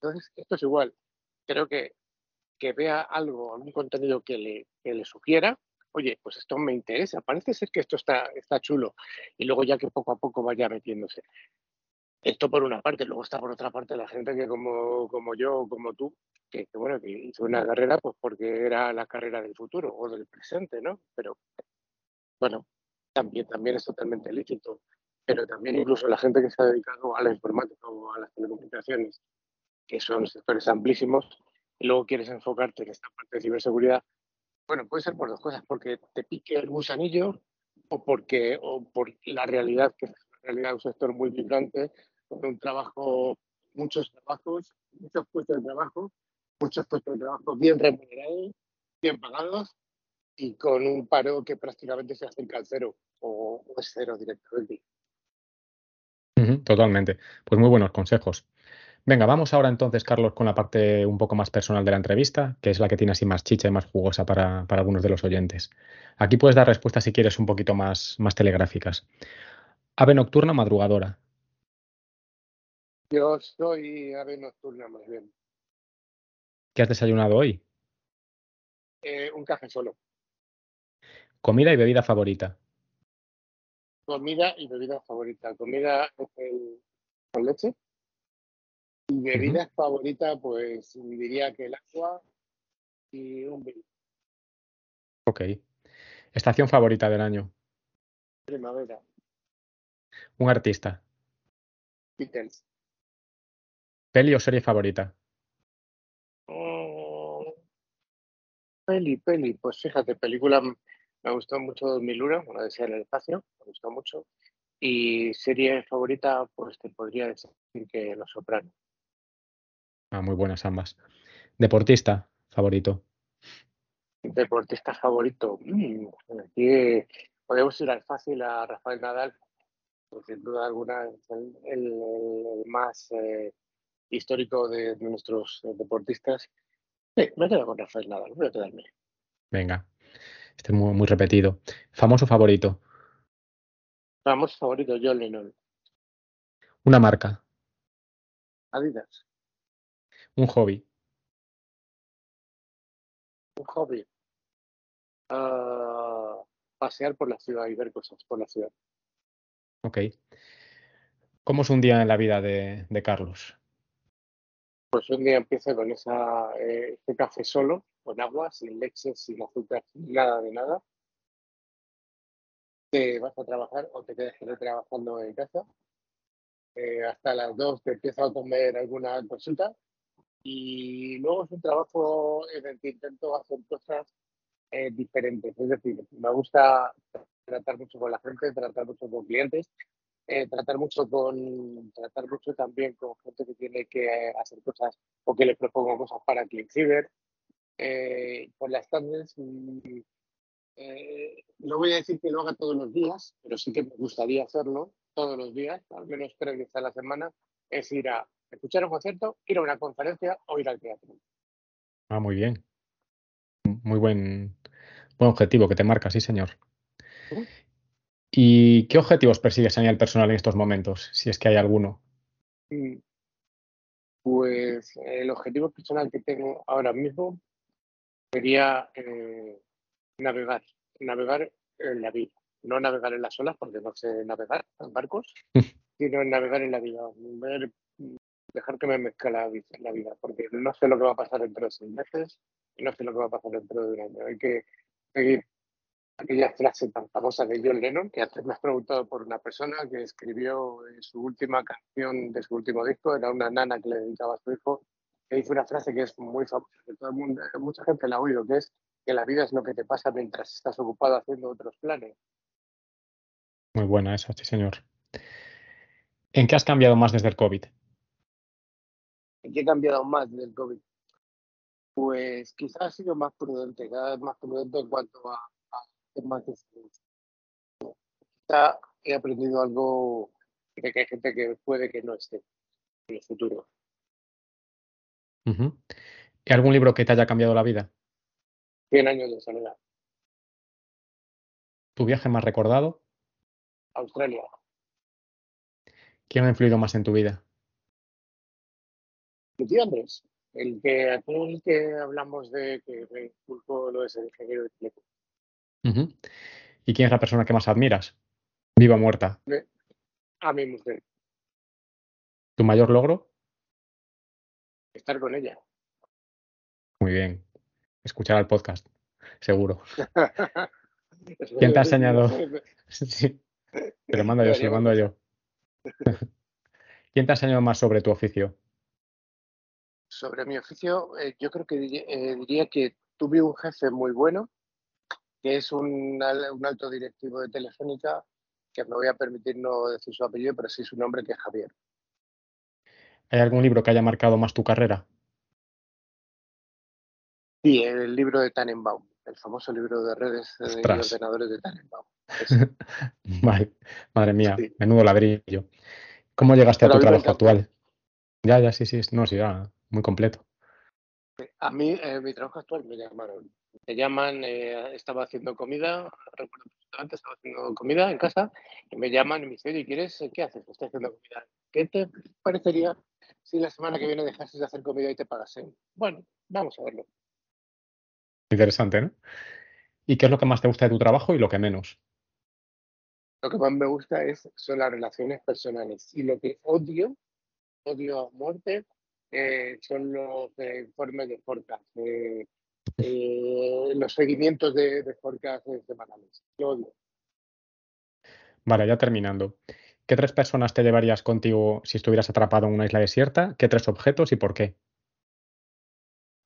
Entonces, esto es igual. Creo que, que vea algo, algún contenido que le, que le sugiera, oye, pues esto me interesa, parece ser que esto está, está chulo, y luego ya que poco a poco vaya metiéndose. Esto por una parte, luego está por otra parte la gente que como, como yo como tú, que, que, bueno, que hizo una carrera pues porque era la carrera del futuro o del presente, ¿no? Pero bueno, también, también es totalmente lícito. Pero también incluso la gente que se ha dedicado a la informática o a las telecomunicaciones, que son sectores amplísimos, y luego quieres enfocarte en esta parte de ciberseguridad, bueno, puede ser por dos cosas, porque te pique el gusanillo o porque o por la realidad, que es en realidad un sector muy vibrante, con un trabajo, muchos trabajos, muchos puestos de trabajo, muchos puestos de trabajo bien remunerados, bien pagados y con un paro que prácticamente se acerca al cero o, es cero directamente. Totalmente. Pues muy buenos consejos. Venga, vamos ahora entonces, Carlos, con la parte un poco más personal de la entrevista, que es la que tiene así más chicha y más jugosa para, para algunos de los oyentes. Aquí puedes dar respuestas si quieres un poquito más, más telegráficas. Ave nocturna o madrugadora. Yo soy ave nocturna más bien. ¿Qué has desayunado hoy? Eh, un café solo. Comida y bebida favorita. Comida y bebida favorita. Comida es el- con leche Y bebida favorita, pues diría que el agua y un vino. Ok. Estación favorita del año. Primavera, Un artista. Beatles. Peli o serie favorita. Mm, Peli, peli, pues fíjate, película me gustó mucho 2001, una decía en el espacio, me gustó mucho. Y serie favorita, pues te podría decir que Los Sopranos. Ah, muy buenas ambas. Deportista favorito. Deportista favorito, mm, aquí podemos ir al fácil a Rafael Nadal, sin duda alguna es el, el- el más eh, histórico de, de nuestros eh, deportistas. Sí, me quedo con Rafael Nadal, voy a quedarme. Venga. Este es muy, muy repetido. Famoso favorito. Famoso favorito, John Lennon. Una marca. Adidas. Un hobby. Un hobby. Ah, pasear por la ciudad y ver cosas por la ciudad. Ok. ¿Cómo es un día en la vida de, de Carlos? Pues un día empiezo con esa, eh, este café solo, con agua, sin leche, sin azúcar, nada de nada. Te vas a trabajar o te quedas trabajando en casa. Eh, hasta las dos te empiezo a comer alguna cosita. Y luego es un trabajo en el que intento hacer cosas eh, diferentes. Es decir, me gusta tratar mucho con la gente, tratar mucho con clientes, eh, tratar mucho con tratar mucho también con gente que tiene que hacer cosas o que le propongo cosas para ClickCiber. Eh, por las tardes, mm, eh, no voy a decir que lo haga todos los días, pero sí que me gustaría hacerlo todos los días, al menos tres veces a la semana, es ir a escuchar un concierto, ir a una conferencia o ir al teatro. Ah, muy bien. Muy buen, buen objetivo que te marca, sí, señor. ¿Y qué objetivos persigues a nivel personal en estos momentos, si es que hay alguno? Mm, Pues el objetivo personal que tengo ahora mismo sería eh, navegar, navegar en la vida. No navegar en las olas, porque no sé navegar en barcos, sino navegar en la vida. Ver, dejar que me mezcla la, vi- la vida, porque no sé lo que va a pasar dentro de seis meses y no sé lo que va a pasar dentro de un año. Hay que seguir aquella frase tan famosa de John Lennon, que antes me has preguntado por una persona que escribió en su última canción de su último disco, era una nana que le dedicaba a su hijo, que dice una frase que es muy famosa, que todo el mundo, mucha gente la ha oído, que es que la vida es lo que te pasa mientras estás ocupado haciendo otros planes. Muy buena esa, sí, señor. ¿En qué has cambiado más desde el COVID? ¿En qué he cambiado más desde el COVID? Pues quizás ha sido más prudente, cada vez más prudente en cuanto a, a más decisiones. Quizá he aprendido algo de que hay gente que puede que no esté en el futuro. ¿Y algún libro que te haya cambiado la vida? 100 años de soledad. ¿Tu viaje más recordado? Australia. ¿Quién ha influido más en tu vida? El que aquel que hablamos de que me inculcó lo de ser ingeniero de. Ujú. ¿Y quién es la persona que más admiras? Viva o muerta. A mi mujer, ¿Tu mayor logro? estar con ella. Muy bien. Escuchar el podcast, seguro. ¿Quién te ha enseñado? Sí. Te lo mando yo, se lo mando yo. ¿Quién te ha enseñado más sobre tu oficio? Sobre mi oficio, eh, yo creo que diría, eh, diría que tuve un jefe muy bueno, que es un, un alto directivo de Telefónica, que me voy a permitir no decir su apellido, pero sí su nombre, que es Javier. ¿Hay algún libro que haya marcado más tu carrera? Y el libro de Tannenbaum, el famoso libro de redes eh, y Ostras. ordenadores de Tannenbaum. Vale. Madre mía, Sí. menudo ladrillo. ¿Cómo llegaste a Pero tu a trabajo actual? Ya, ya, sí, sí, no, sí, ya, muy completo. A mí, eh, mi trabajo actual me llamaron. Me llaman, eh, estaba haciendo comida, recuerdo perfectamente, estaba haciendo comida en casa, y me llaman y me dicen, oye, ¿quieres, eh, qué haces? Estoy haciendo comida. ¿Qué te parecería si la semana que viene dejases de hacer comida y te pagasen? Bueno, vamos a verlo. Interesante, ¿no? ¿Y qué es lo que más te gusta de tu trabajo y lo que menos? Lo que más me gusta es, son las relaciones personales. Y lo que odio, odio a muerte, eh, son los informes de forecast, los seguimientos de, de forecast semanales. Lo. Vale, ya terminando. ¿Qué tres personas te llevarías contigo si estuvieras atrapado en una isla desierta? ¿Qué tres objetos y por qué?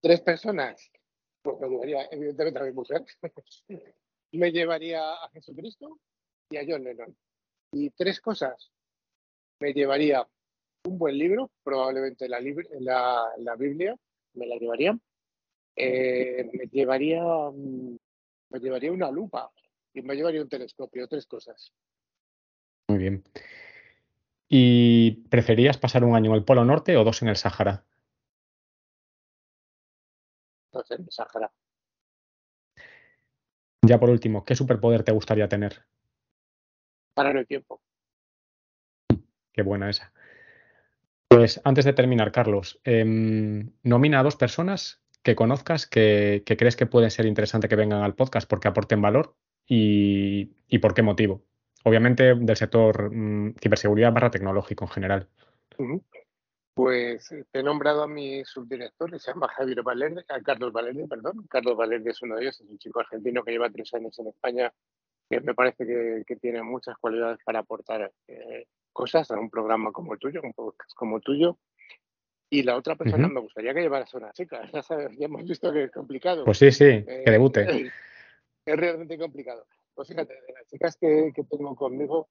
Tres personas, pues me llevaría evidentemente a mi mujer, me llevaría a Jesucristo y a John Lennon. Y tres cosas, me llevaría un buen libro, probablemente la, la, la Biblia, me la llevaría. Eh, me llevaría mm, me llevaría una lupa y me llevaría un telescopio, tres cosas. Muy bien. ¿Y preferías pasar un año en el Polo Norte o dos en el Sáhara? Entonces, el Sahara. Ya por último, ¿qué superpoder te gustaría tener? Parar el tiempo. Qué buena esa. Pues antes de terminar, Carlos, em, nomina a dos personas que conozcas que, crees que pueden ser interesante que vengan al podcast porque aporten valor y, por qué motivo. Obviamente del sector mm, ciberseguridad barra tecnológico en general. Pues eh, te he nombrado a mi subdirector, que se llama Javier Valerde, a Carlos Valerde, perdón. Carlos Valerde es uno de ellos, es un chico argentino que lleva tres años en España, que me parece que, que tiene muchas cualidades para aportar eh, cosas a un programa como el tuyo, un podcast como el tuyo. Y la otra persona, me gustaría que llevaras a una chica, ya, sabes, ya hemos visto que es complicado. Pues sí, sí, Eh, que debute. es realmente complicado. Pues fíjate, de las chicas que, que tengo conmigo,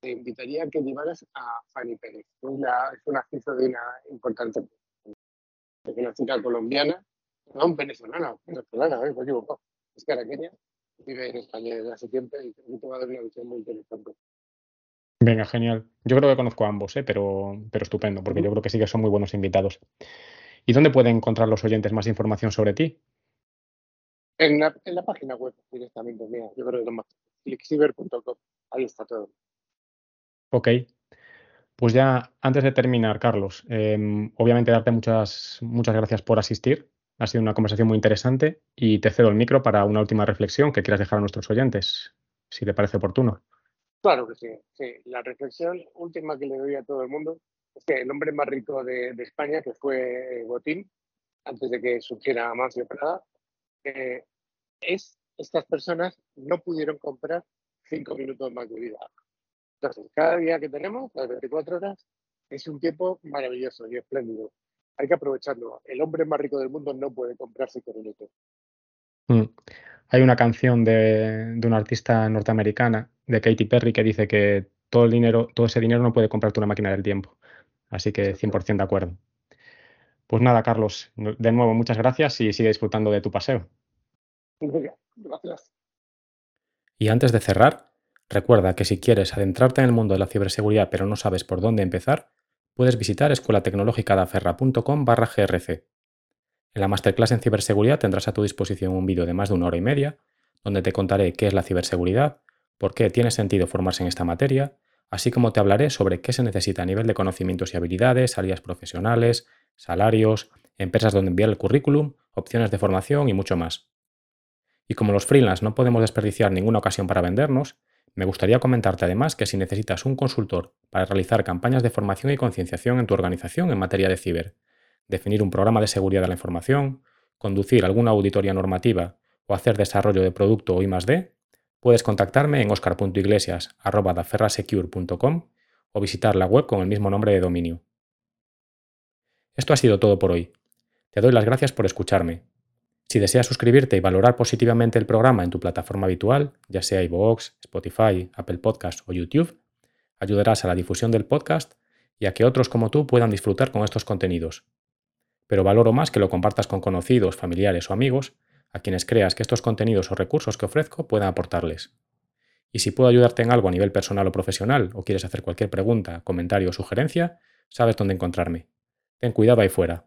te invitaría a que llevaras a Fanny Pérez. Es una, es una CISO de una importante. Es una chica colombiana, no, venezolana, venezolana, eh, me he equivocado. Es caraqueña, vive en España desde hace tiempo y te va a dar una visión muy interesante. Venga, genial. Yo creo que conozco a ambos, ¿eh? pero, pero estupendo, porque yo creo que sí que son muy buenos invitados. ¿Y dónde pueden encontrar los oyentes más información sobre ti? En la, en la página web directamente mía, yo creo que es más. Ahí está todo. Ok. Pues ya antes de terminar, Carlos, em, obviamente darte muchas, muchas gracias por asistir. Ha sido una conversación muy interesante y te cedo el micro para una última reflexión que quieras dejar a nuestros oyentes, si te parece oportuno. Claro que sí, sí. La reflexión última que le doy a todo el mundo es que el hombre más rico de, España, que fue Botín, antes de que surgiera Amancio Prada, eh, es estas personas no pudieron comprar cinco minutos más de vida. Entonces, cada día que tenemos, las 24 horas, es un tiempo maravilloso y espléndido. Hay que aprovecharlo. El hombre más rico del mundo no puede comprar cinco minutos. Mm. Hay una canción de, de una artista norteamericana, de Katy Perry, que dice que todo el dinero, todo ese dinero no puede comprarte una máquina del tiempo. Así que 100% de acuerdo. Pues nada, Carlos, de nuevo muchas gracias y sigue disfrutando de tu paseo. Gracias. Y antes de cerrar, recuerda que si quieres adentrarte en el mundo de la ciberseguridad pero no sabes por dónde empezar, puedes visitar escuelatecnologicadaferra.com barra grc. En la masterclass en ciberseguridad tendrás a tu disposición un vídeo de más de una hora y media, donde te contaré qué es la ciberseguridad, por qué tiene sentido formarse en esta materia, así como te hablaré sobre qué se necesita a nivel de conocimientos y habilidades, salidas profesionales, salarios, empresas donde enviar el currículum, opciones de formación y mucho más. Y como los freelance no podemos desperdiciar ninguna ocasión para vendernos, me gustaría comentarte además que si necesitas un consultor para realizar campañas de formación y concienciación en tu organización en materia de ciber, definir un programa de seguridad de la información, conducir alguna auditoría normativa o hacer desarrollo de producto o I+D, puedes contactarme en oscar.iglesias.daferrasecure.com o visitar la web con el mismo nombre de dominio. Esto ha sido todo por hoy. Te doy las gracias por escucharme. Si deseas suscribirte y valorar positivamente el programa en tu plataforma habitual, ya sea iVoox, Spotify, Apple Podcast o YouTube, ayudarás a la difusión del podcast y a que otros como tú puedan disfrutar con estos contenidos. Pero valoro más que lo compartas con conocidos, familiares o amigos a quienes creas que estos contenidos o recursos que ofrezco puedan aportarles. Y si puedo ayudarte en algo a nivel personal o profesional o quieres hacer cualquier pregunta, comentario o sugerencia, sabes dónde encontrarme. Ten cuidado ahí fuera.